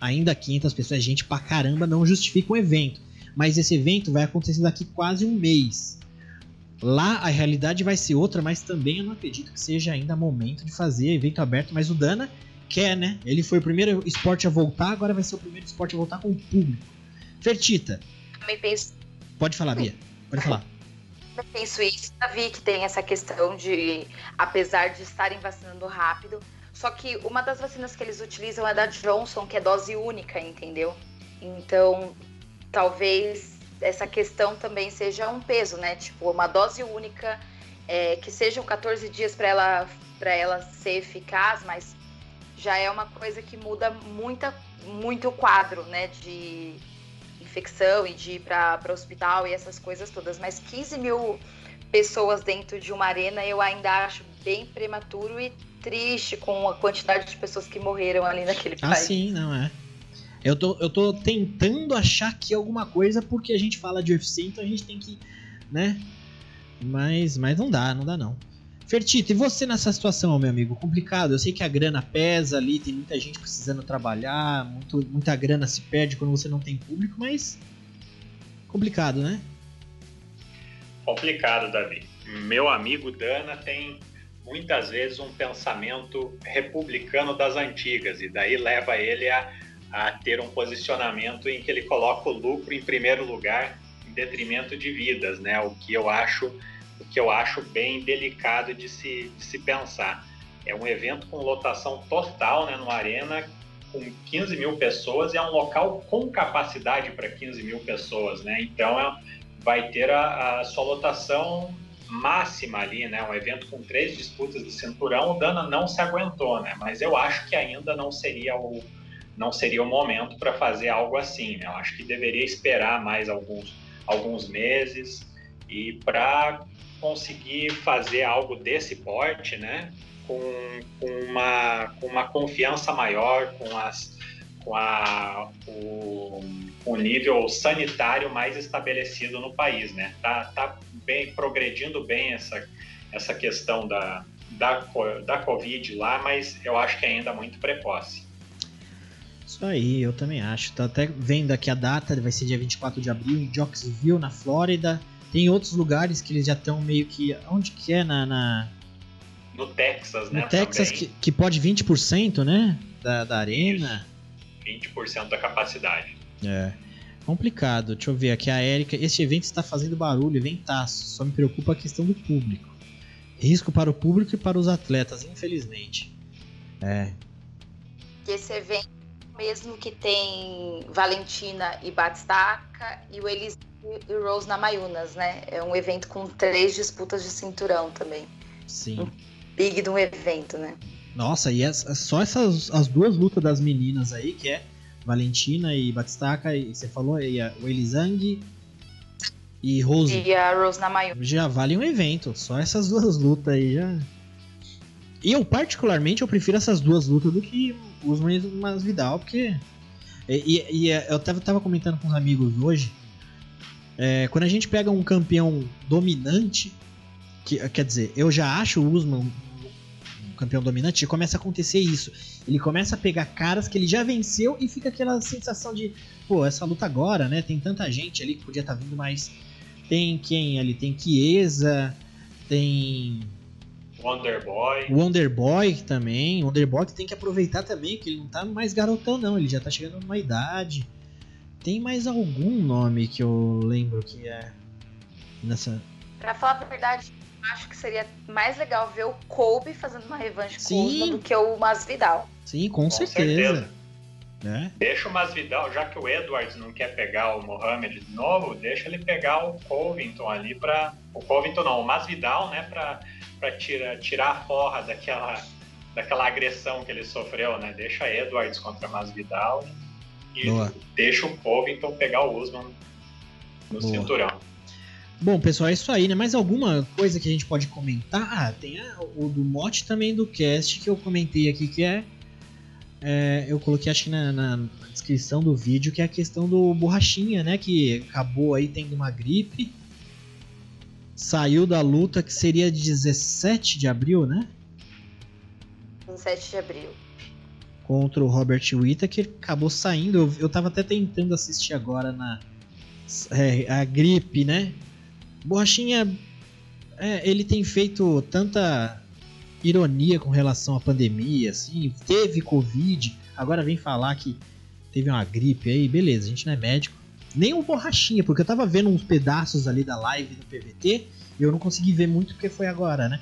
Ainda 500 pessoas é gente pra caramba, não justifica um evento. Mas esse evento vai acontecer daqui quase um mês. Lá a realidade vai ser outra, mas também eu não acredito que seja ainda momento de fazer evento aberto. Mas o Dana quer, né? Ele foi o primeiro esporte a voltar, agora vai ser o primeiro esporte a voltar com o público. Fertita. Também penso. Pode falar, Bia. Pode falar. Eu penso isso. Já vi que tem essa questão de, apesar de estarem vacinando rápido, só que uma das vacinas que eles utilizam é da Johnson, que é dose única, entendeu? Então, talvez essa questão também seja um peso, né? Tipo, uma dose única, é, que sejam 14 dias para ela, ela ser eficaz, mas já é uma coisa que muda muita, muito o quadro, né? De infecção e de ir para o hospital e essas coisas todas. Mas 15 mil pessoas dentro de uma arena eu ainda acho bem prematuro e triste com a quantidade de pessoas que morreram ali naquele ah, país. Ah, sim, não é. Eu tô, eu tô tentando achar aqui alguma coisa porque a gente fala de UFC, então a gente tem que, né? Mas, mas não dá, não dá não. Fertito, e você nessa situação, meu amigo? Complicado. Eu sei que a grana pesa ali, tem muita gente precisando trabalhar, muito, muita grana se perde quando você não tem público, mas. Complicado, né? Complicado, Davi. Meu amigo Dana tem muitas vezes um pensamento republicano das antigas, e daí leva ele a, a ter um posicionamento em que ele coloca o lucro em primeiro lugar em detrimento de vidas, né? O que eu acho o que eu acho bem delicado de se, de se pensar. É um evento com lotação total né, no Arena, com 15 mil pessoas, e é um local com capacidade para 15 mil pessoas. Né? Então, é, vai ter a, a sua lotação máxima ali, né? Um evento com três disputas de cinturão, o Dana não se aguentou, né? Mas eu acho que ainda não seria o não seria o momento para fazer algo assim, né? Eu acho que deveria esperar mais alguns alguns meses e para conseguir fazer algo desse porte, né? Com, com, uma, com uma confiança maior, com, as, com a, o, o nível sanitário mais estabelecido no país, né? Tá, tá bem, progredindo bem essa, essa questão da, da, da Covid lá, mas eu acho que ainda é muito precoce. Isso aí, eu também acho. Tá até vendo aqui a data, vai ser dia 24 de abril em Jocksville, na Flórida. Tem outros lugares que eles já estão meio que. Onde que é? Na. na... No Texas, né? No Texas, que, que pode 20%, né? Da, da arena. Isso. 20% da capacidade. É. Complicado. Deixa eu ver aqui a Erika. Esse evento está fazendo barulho, eventaço. Só me preocupa a questão do público. Risco para o público e para os atletas, infelizmente. É. Esse evento, mesmo que tem Valentina e Batistaca e o Elis e Rose na Mayunas, né? É um evento com três disputas de cinturão também. Sim. Um big de um evento, né? Nossa, e é só essas as duas lutas das meninas aí, que é Valentina e Batistaca, e você falou aí, o Elizang e Rose. E a Rose na Mayunas. Já vale um evento, só essas duas lutas aí já. Eu, particularmente, eu prefiro essas duas lutas do que os mais Vidal, porque. E, e, e eu tava, tava comentando com os amigos hoje é, quando a gente pega um campeão dominante, que, quer dizer, eu já acho o Usman um campeão dominante, começa a acontecer isso. Ele começa a pegar caras que ele já venceu e fica aquela sensação de, pô, essa luta agora, né? Tem tanta gente ali que podia estar tá vindo mais. Tem quem ali? Tem Chiesa, tem. Wonderboy. Wonderboy também. Wonderboy que tem que aproveitar também, que ele não tá mais garotão, não. Ele já tá chegando numa idade. Tem mais algum nome que eu lembro que é. Nessa... Pra falar a verdade, acho que seria mais legal ver o Kobe fazendo uma revanche com o Usman do que o Masvidal. Sim, com, com certeza. certeza. É. Deixa o Masvidal, já que o Edwards não quer pegar o Mohamed de novo, deixa ele pegar o Covington ali para o Covington não, o Masvidal, né, para para tirar tirar a forra daquela daquela agressão que ele sofreu, né? Deixa Edwards contra Masvidal e Boa. deixa o Covington pegar o Usman no Boa. cinturão. Bom, pessoal, é isso aí, né? Mais alguma coisa que a gente pode comentar? Ah, tem a, o do mote também do cast que eu comentei aqui, que é, é eu coloquei acho que na, na, descrição do vídeo, que é a questão do Borrachinha, né? Que acabou aí tendo uma gripe, saiu da luta que seria de 17 de abril, né? 17 de abril. Contra o Robert Whittaker, acabou saindo. Eu, eu tava até tentando assistir agora na é, a gripe, né? Borrachinha, é, ele tem feito tanta ironia com relação à pandemia, assim, teve Covid, agora vem falar que teve uma gripe aí, beleza, a gente não é médico. Nem o Borrachinha, porque eu tava vendo uns pedaços ali da live do PVT e eu não consegui ver muito porque foi agora, né?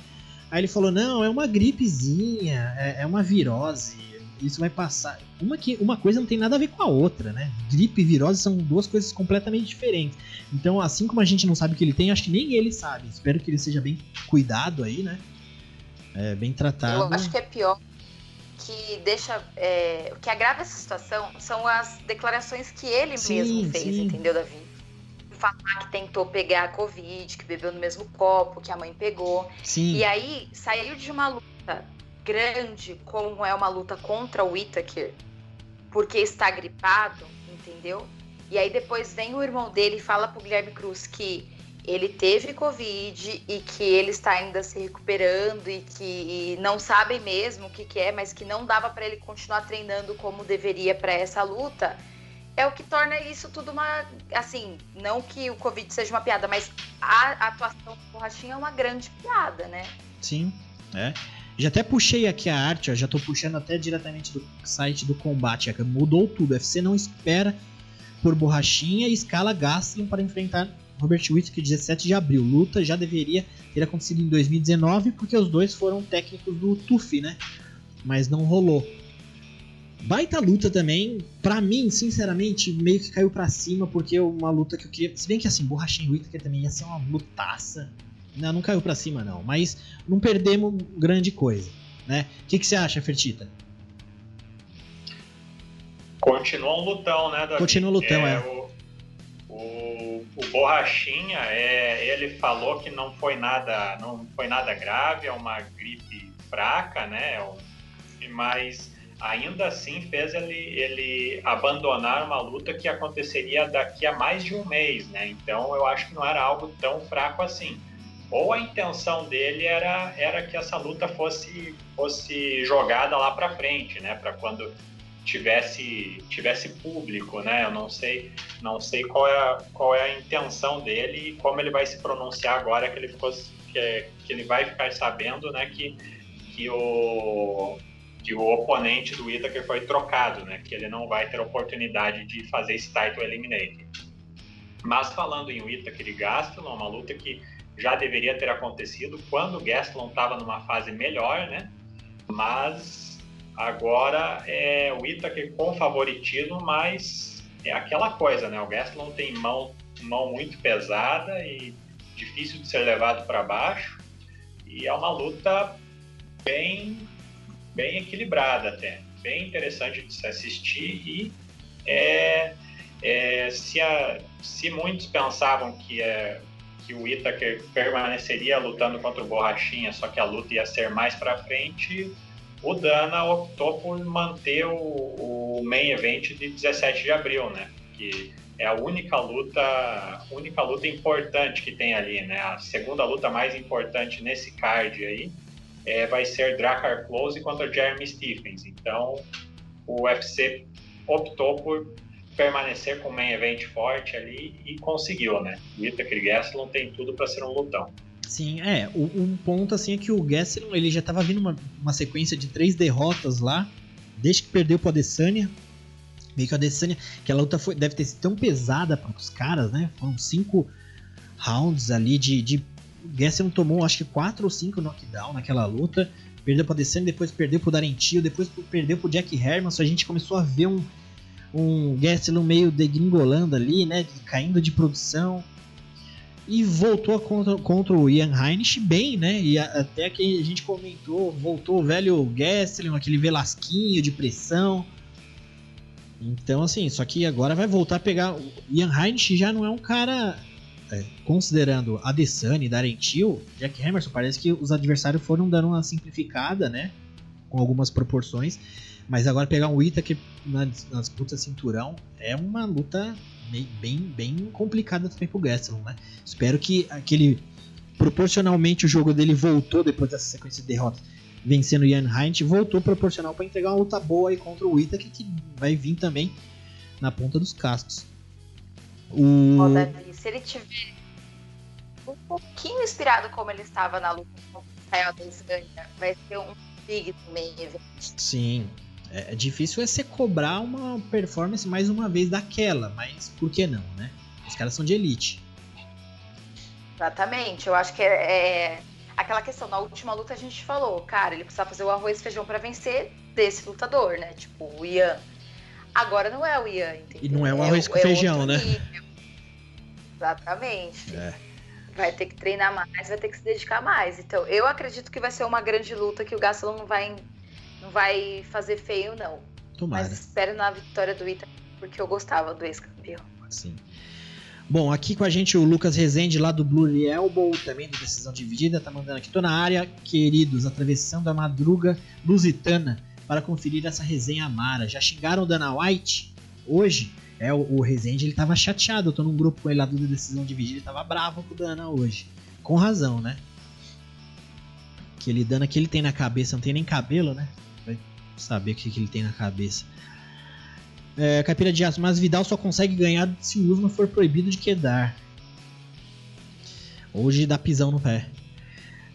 Aí ele falou: não, é uma gripezinha, é, é uma virose, isso vai passar. Uma, que, uma coisa não tem nada a ver com a outra, né? Gripe e virose são duas coisas completamente diferentes. Então, assim como a gente não sabe o que ele tem, acho que nem ele sabe. Espero que ele seja bem cuidado aí, né? É, bem tratado. Eu acho que é pior que deixa. É, o que agrava essa situação são as declarações que ele sim, mesmo fez, sim. entendeu, Davi? Falar que tentou pegar a Covid, que bebeu no mesmo copo, que a mãe pegou. Sim. E aí saiu de uma luta grande como é uma luta contra o Whittaker, porque está gripado, entendeu? E aí depois vem o irmão dele e fala pro Guilherme Cruz que ele teve Covid e que ele está ainda se recuperando e que não sabem mesmo o que, que é, mas que não dava para ele continuar treinando como deveria para essa luta, é o que torna isso tudo uma. Assim, não que o Covid seja uma piada, mas a atuação do Borrachinha é uma grande piada, né? Sim, é. Já até puxei aqui a arte, ó, já tô puxando até diretamente do site do combate. Mudou tudo. O UFC não espera por borrachinha e escala Gastelum para enfrentar Robert Whittaker 17 de abril. Luta já deveria ter acontecido em 2019 porque os dois foram técnicos do TUF, né? Mas não rolou. Baita luta também, pra mim, sinceramente, meio que caiu pra cima, porque é uma luta que eu queria. Se bem que assim, Borrachinha e Whittaker também ia ser uma lutaça. Não, não caiu para cima não, mas não perdemos grande coisa, né? O que, que você acha, Fertita? Continua um lutão, né, Davi? Continua um lutão, é. é. O, o, Borrachinha, é, ele falou que não foi nada, não foi nada grave, é uma gripe fraca, né? É mas ainda assim fez ele, ele abandonar uma luta que aconteceria daqui a mais de um mês, né? Então eu acho que não era algo tão fraco assim ou a intenção dele era, era que essa luta fosse, fosse jogada lá para frente, né? Para quando tivesse tivesse público, né? Eu não sei não sei qual é a, qual é a intenção dele e como ele vai se pronunciar agora que ele ficou que, que ele vai ficar sabendo, né? Que que o que o oponente do Itaker foi trocado, né? Que ele não vai ter oportunidade de fazer esse title eliminator. Mas falando em Itaker e Gastelum, uma luta que já deveria ter acontecido quando o Gastelum estava numa fase melhor, né? Mas agora é o Itaker com favoritismo, mas é aquela coisa, né? O Gastelum tem mão, mão muito pesada e difícil de ser levado para baixo e é uma luta bem bem equilibrada até, bem interessante de se assistir e é, é, se, a, se muitos pensavam que é, que o Itaker permaneceria lutando contra o Borrachinha, só que a luta ia ser mais para frente, o Dana optou por manter o, o main event de 17 de abril, né? Que é a única luta, única luta importante que tem ali, né? A segunda luta mais importante nesse card aí é, vai ser Drakkar Close contra Jeremy Stephens. Então, o UFC optou por permanecer com o main event forte ali e conseguiu, né? Itaker Gastelum tem tudo para ser um lutão. Sim, é. O, um ponto assim é que o Gastelum ele já estava vindo uma, uma sequência de três derrotas lá, desde que perdeu para Adesanya. Meio que a Adesanya, que a luta foi, deve ter sido tão pesada para os caras, né? Foram cinco rounds ali de. de Gastelum tomou acho que 4 ou 5 knockdown naquela luta. Perdeu pra Adesanya, depois perdeu pro Darentio, depois perdeu pro Jack Hermanson. A gente começou a ver um, um Gastelum meio degringolando ali, né? Caindo de produção. E voltou contra, contra o Ian Heinrich bem, né? E até que a gente comentou, voltou o velho Gastelum, aquele velasquinho de pressão. Então, assim, só que agora vai voltar a pegar. O Ian Heinrich já não é um cara. É, considerando Adesanya e Darren Till, Jack Hammerson, parece que os adversários foram dando uma simplificada, né? Com algumas proporções. Mas agora pegar um Ita que na, na disputa cinturão é uma luta bem, bem complicada também pro Gastelum, né? Espero que aquele. Proporcionalmente o jogo dele voltou depois dessa sequência de derrotas vencendo Ian Heinrich, voltou proporcional para entregar uma luta boa aí contra o Whittaker, que vai vir também na ponta dos cascos. O... Oh, se ele tiver um pouquinho inspirado como ele estava na luta com o Israel da vai ser um big também evento. Sim. É, é difícil é você cobrar uma performance mais uma vez daquela, mas por que não, né? Os caras são de elite. Exatamente. Eu acho que é, é aquela questão, na última luta a gente falou, cara, ele precisa fazer o arroz e feijão para vencer desse lutador, né? Tipo, o Ian. Agora não é o Ian, entendeu? E não é o arroz é, com é feijão, né? Nível. Exatamente. É. Vai ter que treinar mais, vai ter que se dedicar mais. Então, eu acredito que vai ser uma grande luta que o Gastelum não vai, não vai fazer feio, não. Tomara. Mas espero na vitória do Ita, porque eu gostava do ex-campeão. Sim. Bom, aqui com a gente o Lucas Rezende lá do Blue Elbow, também do Decisão Dividida, tá mandando aqui. Tô na área, queridos, atravessando a madruga lusitana para conferir essa resenha amara. Já xingaram o Dana White? Hoje, é, o, o Rezende ele tava chateado. Eu tô num grupo com ele lá do Decisão Dividida, ele tava bravo com o Dana hoje. Com razão, né? Aquele Dana que ele tem na cabeça, não tem nem cabelo, né? Saber o que, que ele tem na cabeça. É, Caipira de Aço, mas Vidal só consegue ganhar se o Usman for proibido de quedar. Hoje dá pisão no pé.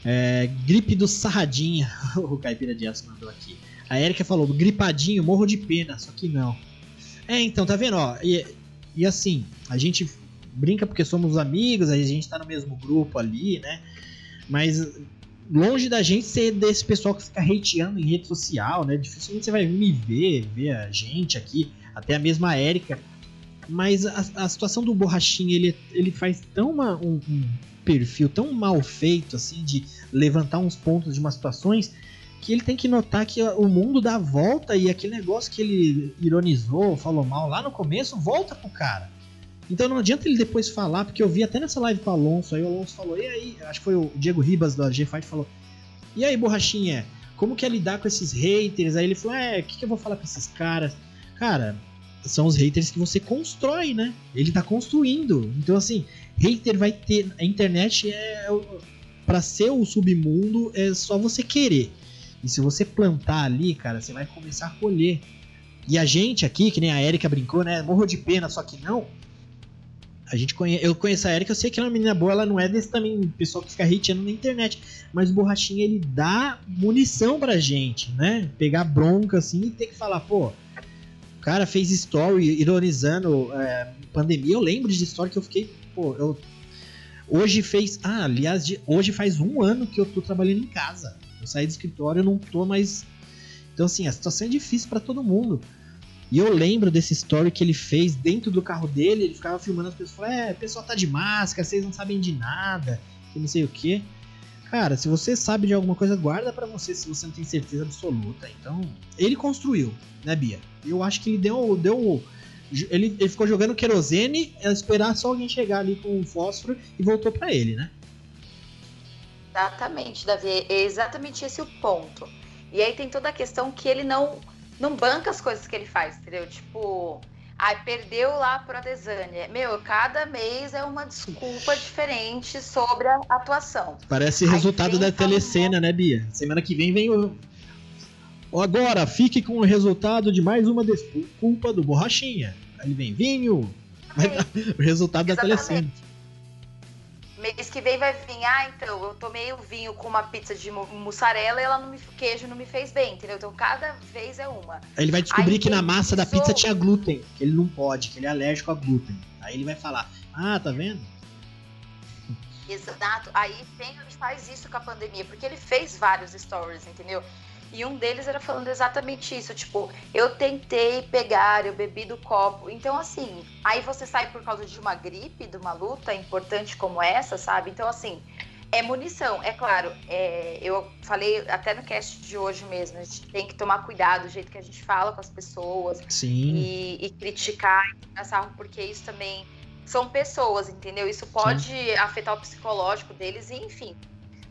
É, gripe do Sarradinha. (laughs) o Caipira de Aço mandou aqui. A Erika falou, gripadinho, morro de pena, só que não. É, então, tá vendo? Ó, e, e assim, a gente brinca porque somos amigos, a gente tá no mesmo grupo ali, né? Mas longe da gente ser desse pessoal que fica hateando em rede social, né? Dificilmente você vai me ver, ver a gente aqui até a mesma Érica. Mas a, a, situação do Borrachinha, ele, ele faz tão uma, um, um, perfil tão mal feito, assim, de levantar uns pontos de umas situações, que ele tem que notar que o mundo dá volta e aquele negócio que ele ironizou, falou mal lá no começo, volta pro cara. Então não adianta ele depois falar, porque eu vi até nessa live com o Alonso, aí o Alonso falou, e aí, acho que foi o Diego Ribas da G-Fight falou, e aí, Borrachinha, como que é lidar com esses haters? Aí ele falou, é, o que, que eu vou falar com esses caras? Cara, são os haters que você constrói, né? Ele tá construindo. Então, assim, hater vai ter. A internet é. para ser o submundo, é só você querer. E se você plantar ali, cara, você vai começar a colher. E a gente aqui, que nem a Erika brincou, né? Morro de pena, só que não. A gente conhe... Eu conheço a Erika, eu sei que ela é uma menina boa, ela não é desse também pessoal que fica hateando na internet. Mas o Borrachinha, ele dá munição pra gente, né? Pegar bronca assim e ter que falar, pô, cara fez story ironizando é, pandemia. Eu lembro de story que eu fiquei, pô, eu. Hoje fez. Ah, aliás, de, hoje faz um ano que eu tô trabalhando em casa. Eu saí do escritório, eu não tô mais. Então, assim, a situação é difícil para todo mundo. E eu lembro desse story que ele fez dentro do carro dele. Ele ficava filmando as pessoas. Falando, é, o pessoal tá de máscara, vocês não sabem de nada, que não sei o que. Cara, se você sabe de alguma coisa, guarda para você se você não tem certeza absoluta. Então, ele construiu, né, Bia? Eu acho que ele deu. deu ele, ele ficou jogando querosene, é esperar só alguém chegar ali com um fósforo e voltou para ele, né? Exatamente, Davi. É exatamente esse o ponto. E aí tem toda a questão que ele não, não banca as coisas que ele faz, entendeu? Tipo, Ai, perdeu lá pro Adesanya. Meu, cada mês é uma desculpa diferente sobre a atuação. Parece resultado da telecena, né, Bia? Semana que vem vem o. Agora, fique com o resultado de mais uma desculpa do Borrachinha. Aí vem, vinho. (laughs) o resultado Exatamente. da telecena. Mês que vem vai vir, ah, então, eu tomei o vinho com uma pizza de mussarela e ela não me, queijo não me fez bem, entendeu? Então cada vez é uma. Aí ele vai descobrir Aí que na massa da pizza tinha glúten, que ele não pode, que ele é alérgico a glúten. Aí ele vai falar, ah, tá vendo? Exato. Aí tem, ele faz isso com a pandemia, porque ele fez vários stories, entendeu? E um deles era falando exatamente isso, tipo, eu tentei pegar, eu bebi do copo. Então, assim, aí você sai por causa de uma gripe, de uma luta importante como essa, sabe? Então, assim, é munição, é claro. É, eu falei até no cast de hoje mesmo, a gente tem que tomar cuidado do jeito que a gente fala com as pessoas. Sim. E, e criticar, e porque isso também são pessoas, entendeu? Isso pode Sim. afetar o psicológico deles, e enfim.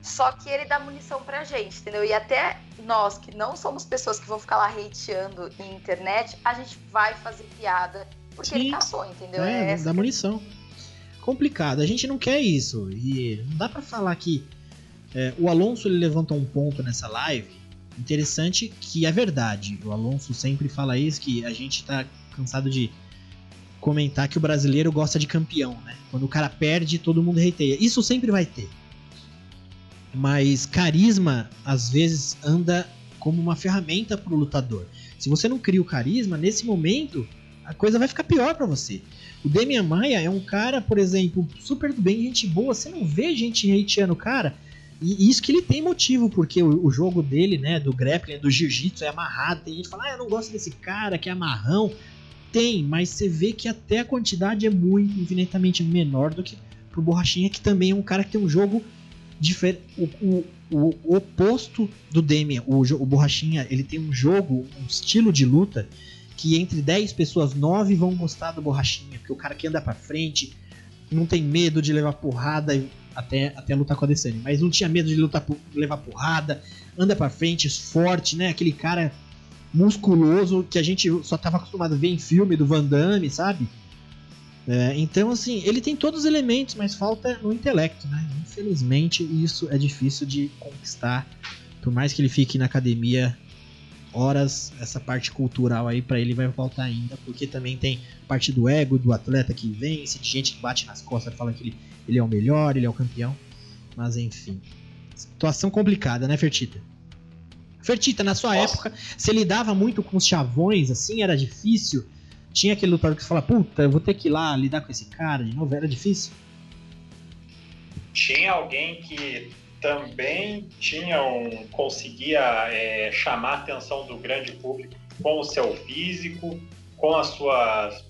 Só que ele dá munição pra gente, entendeu? E até nós, que não somos pessoas que vão ficar lá hateando em internet, a gente vai fazer piada porque Sim. ele caçou, entendeu? É, é dá munição. Complicado, a gente não quer isso. E não dá para falar que é, o Alonso ele levanta um ponto nessa live interessante que é verdade. O Alonso sempre fala isso, que a gente tá cansado de comentar que o brasileiro gosta de campeão, né? Quando o cara perde, todo mundo reiteia. Isso sempre vai ter. Mas carisma, às vezes, anda como uma ferramenta para o lutador. Se você não cria o carisma, nesse momento, a coisa vai ficar pior para você. O Demian Maia é um cara, por exemplo, super do bem, gente boa. Você não vê gente hateando o cara. E isso que ele tem motivo, porque o, jogo dele, né, do grappling, do jiu-jitsu é amarrado. Tem gente que fala, ah, eu não gosto desse cara que é amarrão. Tem, mas você vê que até a quantidade é muito, infinitamente menor do que pro Borrachinha, que também é um cara que tem um jogo o, o, o, oposto do Demian, o, o Borrachinha, ele tem um jogo, um estilo de luta que entre 10 pessoas, 9 vão gostar do Borrachinha, porque o cara que anda pra frente, não tem medo de levar porrada até, até lutar com a Adesanya, mas não tinha medo de lutar levar porrada, anda pra frente, forte, né? Aquele cara musculoso que a gente só tava acostumado a ver em filme do Van Damme, sabe? É, então, assim, ele tem todos os elementos, mas falta no intelecto, né? Infelizmente, isso é difícil de conquistar. Por mais que ele fique na academia horas, essa parte cultural aí para ele vai faltar ainda, porque também tem parte do ego do atleta que vence, de gente que bate nas costas e fala que ele, ele é o melhor, ele é o campeão. Mas enfim. Situação complicada, né, Fertita? Fertita, na sua Nossa. época, você lidava muito com os chavões, assim, era difícil tinha aquele lutador que você fala, puta, eu vou ter que ir lá lidar com esse cara de novo, era difícil? Tinha alguém que também tinha um, conseguia é, chamar a atenção do grande público com o seu físico, com a sua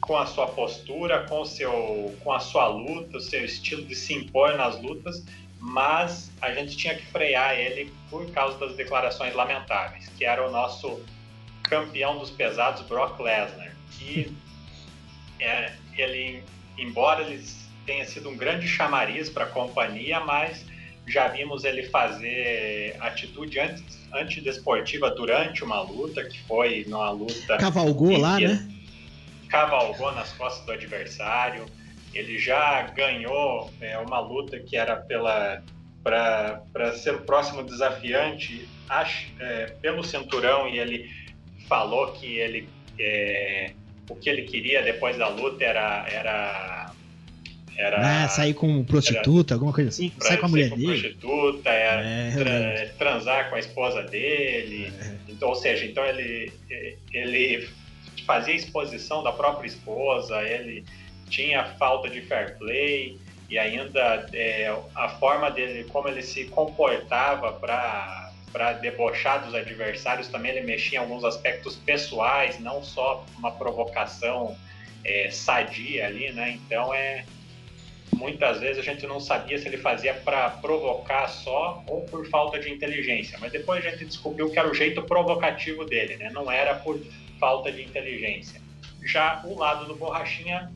com a sua postura, com seu com a sua luta, o seu estilo de se impor nas lutas, mas a gente tinha que frear ele por causa das declarações lamentáveis, que era o nosso campeão dos pesados Brock Lesnar que é, ele, embora ele tenha sido um grande chamariz para a companhia, mas já vimos ele fazer atitude antidesportiva durante uma luta, que foi numa luta. Cavalgou lá, né? Cavalgou nas costas do adversário. Ele já ganhou é, uma luta que era pela para ser o próximo desafiante é, pelo cinturão e ele falou que ele é, o que ele queria depois da luta era. era era, ah, sair com prostituta, alguma coisa assim? Sair com a mulher com dele? prostituta, era é, tra transar com a esposa dele. É. Então, ou seja, então ele, ele fazia exposição da própria esposa, ele tinha falta de fair play e ainda é, a forma dele, como ele se comportava para para debochar dos adversários, também ele mexia em alguns aspectos pessoais, não só uma provocação é, sadia ali, né? Então é muitas vezes a gente não sabia se ele fazia para provocar só ou por falta de inteligência, mas depois a gente descobriu que era o jeito provocativo dele, né? Não era por falta de inteligência. Já o lado do borrachinha,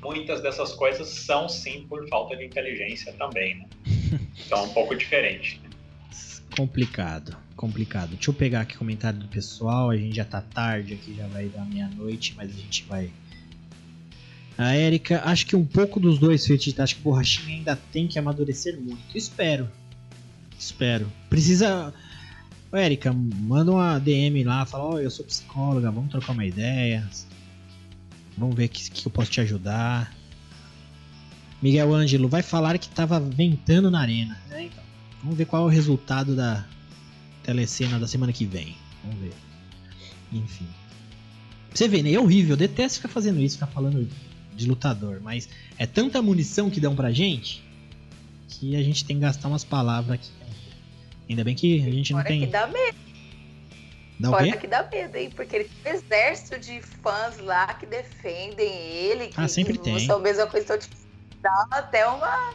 muitas dessas coisas são sim por falta de inteligência também, né? (laughs) Então é um pouco diferente. Complicado, complicado. Deixa eu pegar aqui o comentário do pessoal. A gente já tá tarde aqui, já vai dar meia-noite, mas a gente vai. A Erika, acho que um pouco dos dois feitiços. Acho que o Borrachinha ainda tem que amadurecer muito. Espero. Espero. Precisa. Ô, Erika, manda uma DM lá, fala: Ó, oh, eu sou psicóloga, vamos trocar uma ideia. Vamos ver que, que eu posso te ajudar. Miguel Ângelo, vai falar que tava ventando na arena. É, então. Vamos ver qual é o resultado da telecena da semana que vem. Vamos ver. Enfim. Você vê, né? É horrível. Eu detesto ficar fazendo isso, ficar falando de lutador. Mas é tanta munição que dão pra gente Aqui a gente tem que gastar umas palavras aqui. Ainda bem que a gente Fora não tem. que dá medo. Dá o Fora quê? que dá medo, hein? Porque ele tem um exército de fãs lá que defendem ele. Que, Ah, sempre que tem. São a mesma coisa, então, tipo, dá até uma,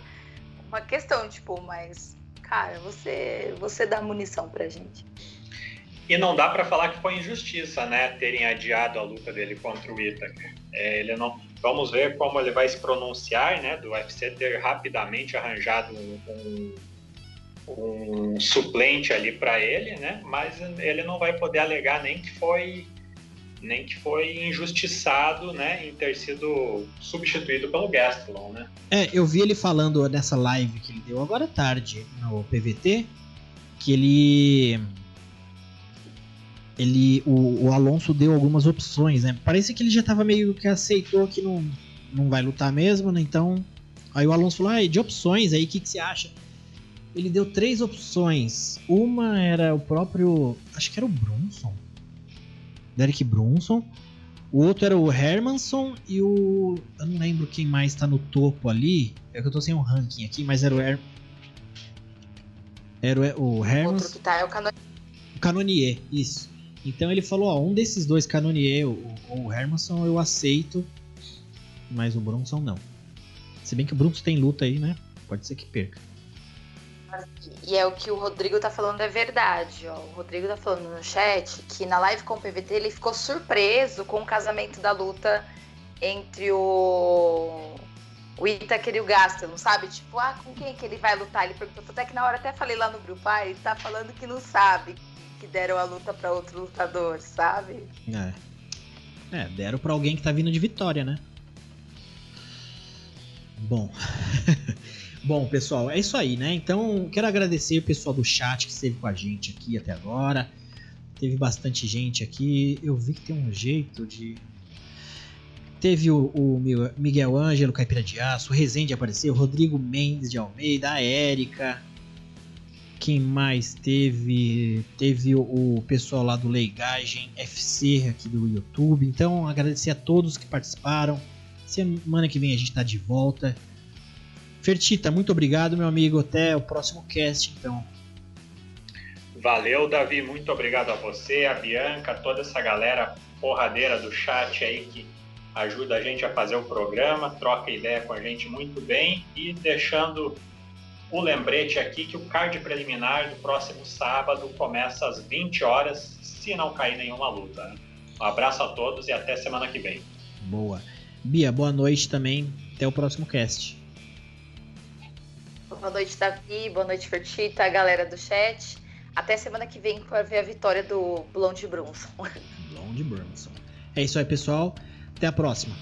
uma questão, tipo, mas, cara, você, você dá munição pra gente. E não dá pra falar que foi injustiça, né? Terem adiado a luta dele contra o Itaker. É, ele não. Vamos ver como ele vai se pronunciar, né? Do UFC ter rapidamente arranjado um, um, um suplente ali pra ele, né? Mas ele não vai poder alegar nem que foi nem que foi injustiçado, né? Em ter sido substituído pelo Gastelum, né? É, eu vi ele falando nessa live que ele deu agora à tarde no PVT que ele. Ele. O, o Alonso deu algumas opções, né? Parece que ele já tava meio que aceitou que não, não vai lutar mesmo, né? Então. Aí o Alonso falou, ah, de opções aí, o que, que você acha? Ele deu três opções. Uma era o próprio. Acho que era o Brunson. Derek Brunson. O outro era o Hermanson e o. Eu não lembro quem mais tá no topo ali. É que eu tô sem um ranking aqui, mas era o Her... Era o, o Outro Hermanson. que tá é o Cano... O Canonier, isso. Então ele falou, ó, um desses dois Canonier, o, o Hermanson eu aceito, mas o Brunson não. Se bem que o Brunson tem luta aí, né? Pode ser que perca. E é o que o Rodrigo tá falando é verdade, ó. O Rodrigo tá falando no chat que na live com o PVT ele ficou surpreso com o casamento da luta entre o o Itaker e o Gastelum, sabe? Tipo, ah, com quem que ele vai lutar? Ele perguntou, até que na hora até falei lá no grupo, ah, ele tá falando que não sabe que deram a luta pra outro lutador, sabe? É. É, deram pra alguém que tá vindo de vitória, né? Bom. (laughs) Bom, pessoal, é isso aí, né? Então, quero agradecer o pessoal do chat que esteve com a gente aqui até agora. Teve bastante gente aqui. Eu vi que tem um jeito de. Teve o, o Miguel Ângelo, Caipira de Aço, o Rezende apareceu, Rodrigo Mendes de Almeida, a Érica. Quem mais teve? Teve o, pessoal lá do Leigagem FC aqui do YouTube. Então, agradecer a todos que participaram. Semana que vem a gente tá de volta. Fertita, muito obrigado, meu amigo. Até o próximo cast, então. Valeu, Davi. Muito obrigado a você, a Bianca, toda essa galera porradeira do chat aí que ajuda a gente a fazer o programa, troca ideia com a gente muito bem e deixando o lembrete aqui que o card preliminar do próximo sábado começa às 20 horas, se não cair nenhuma luta. né? Um abraço a todos e até semana que vem. Boa. Bia, boa noite também. Até o próximo cast. Boa noite, Davi. Boa noite, Fertita, galera do chat. Até semana que vem para ver a vitória do Blonde Brunson. Blonde Brunson. É isso aí, pessoal. Até a próxima.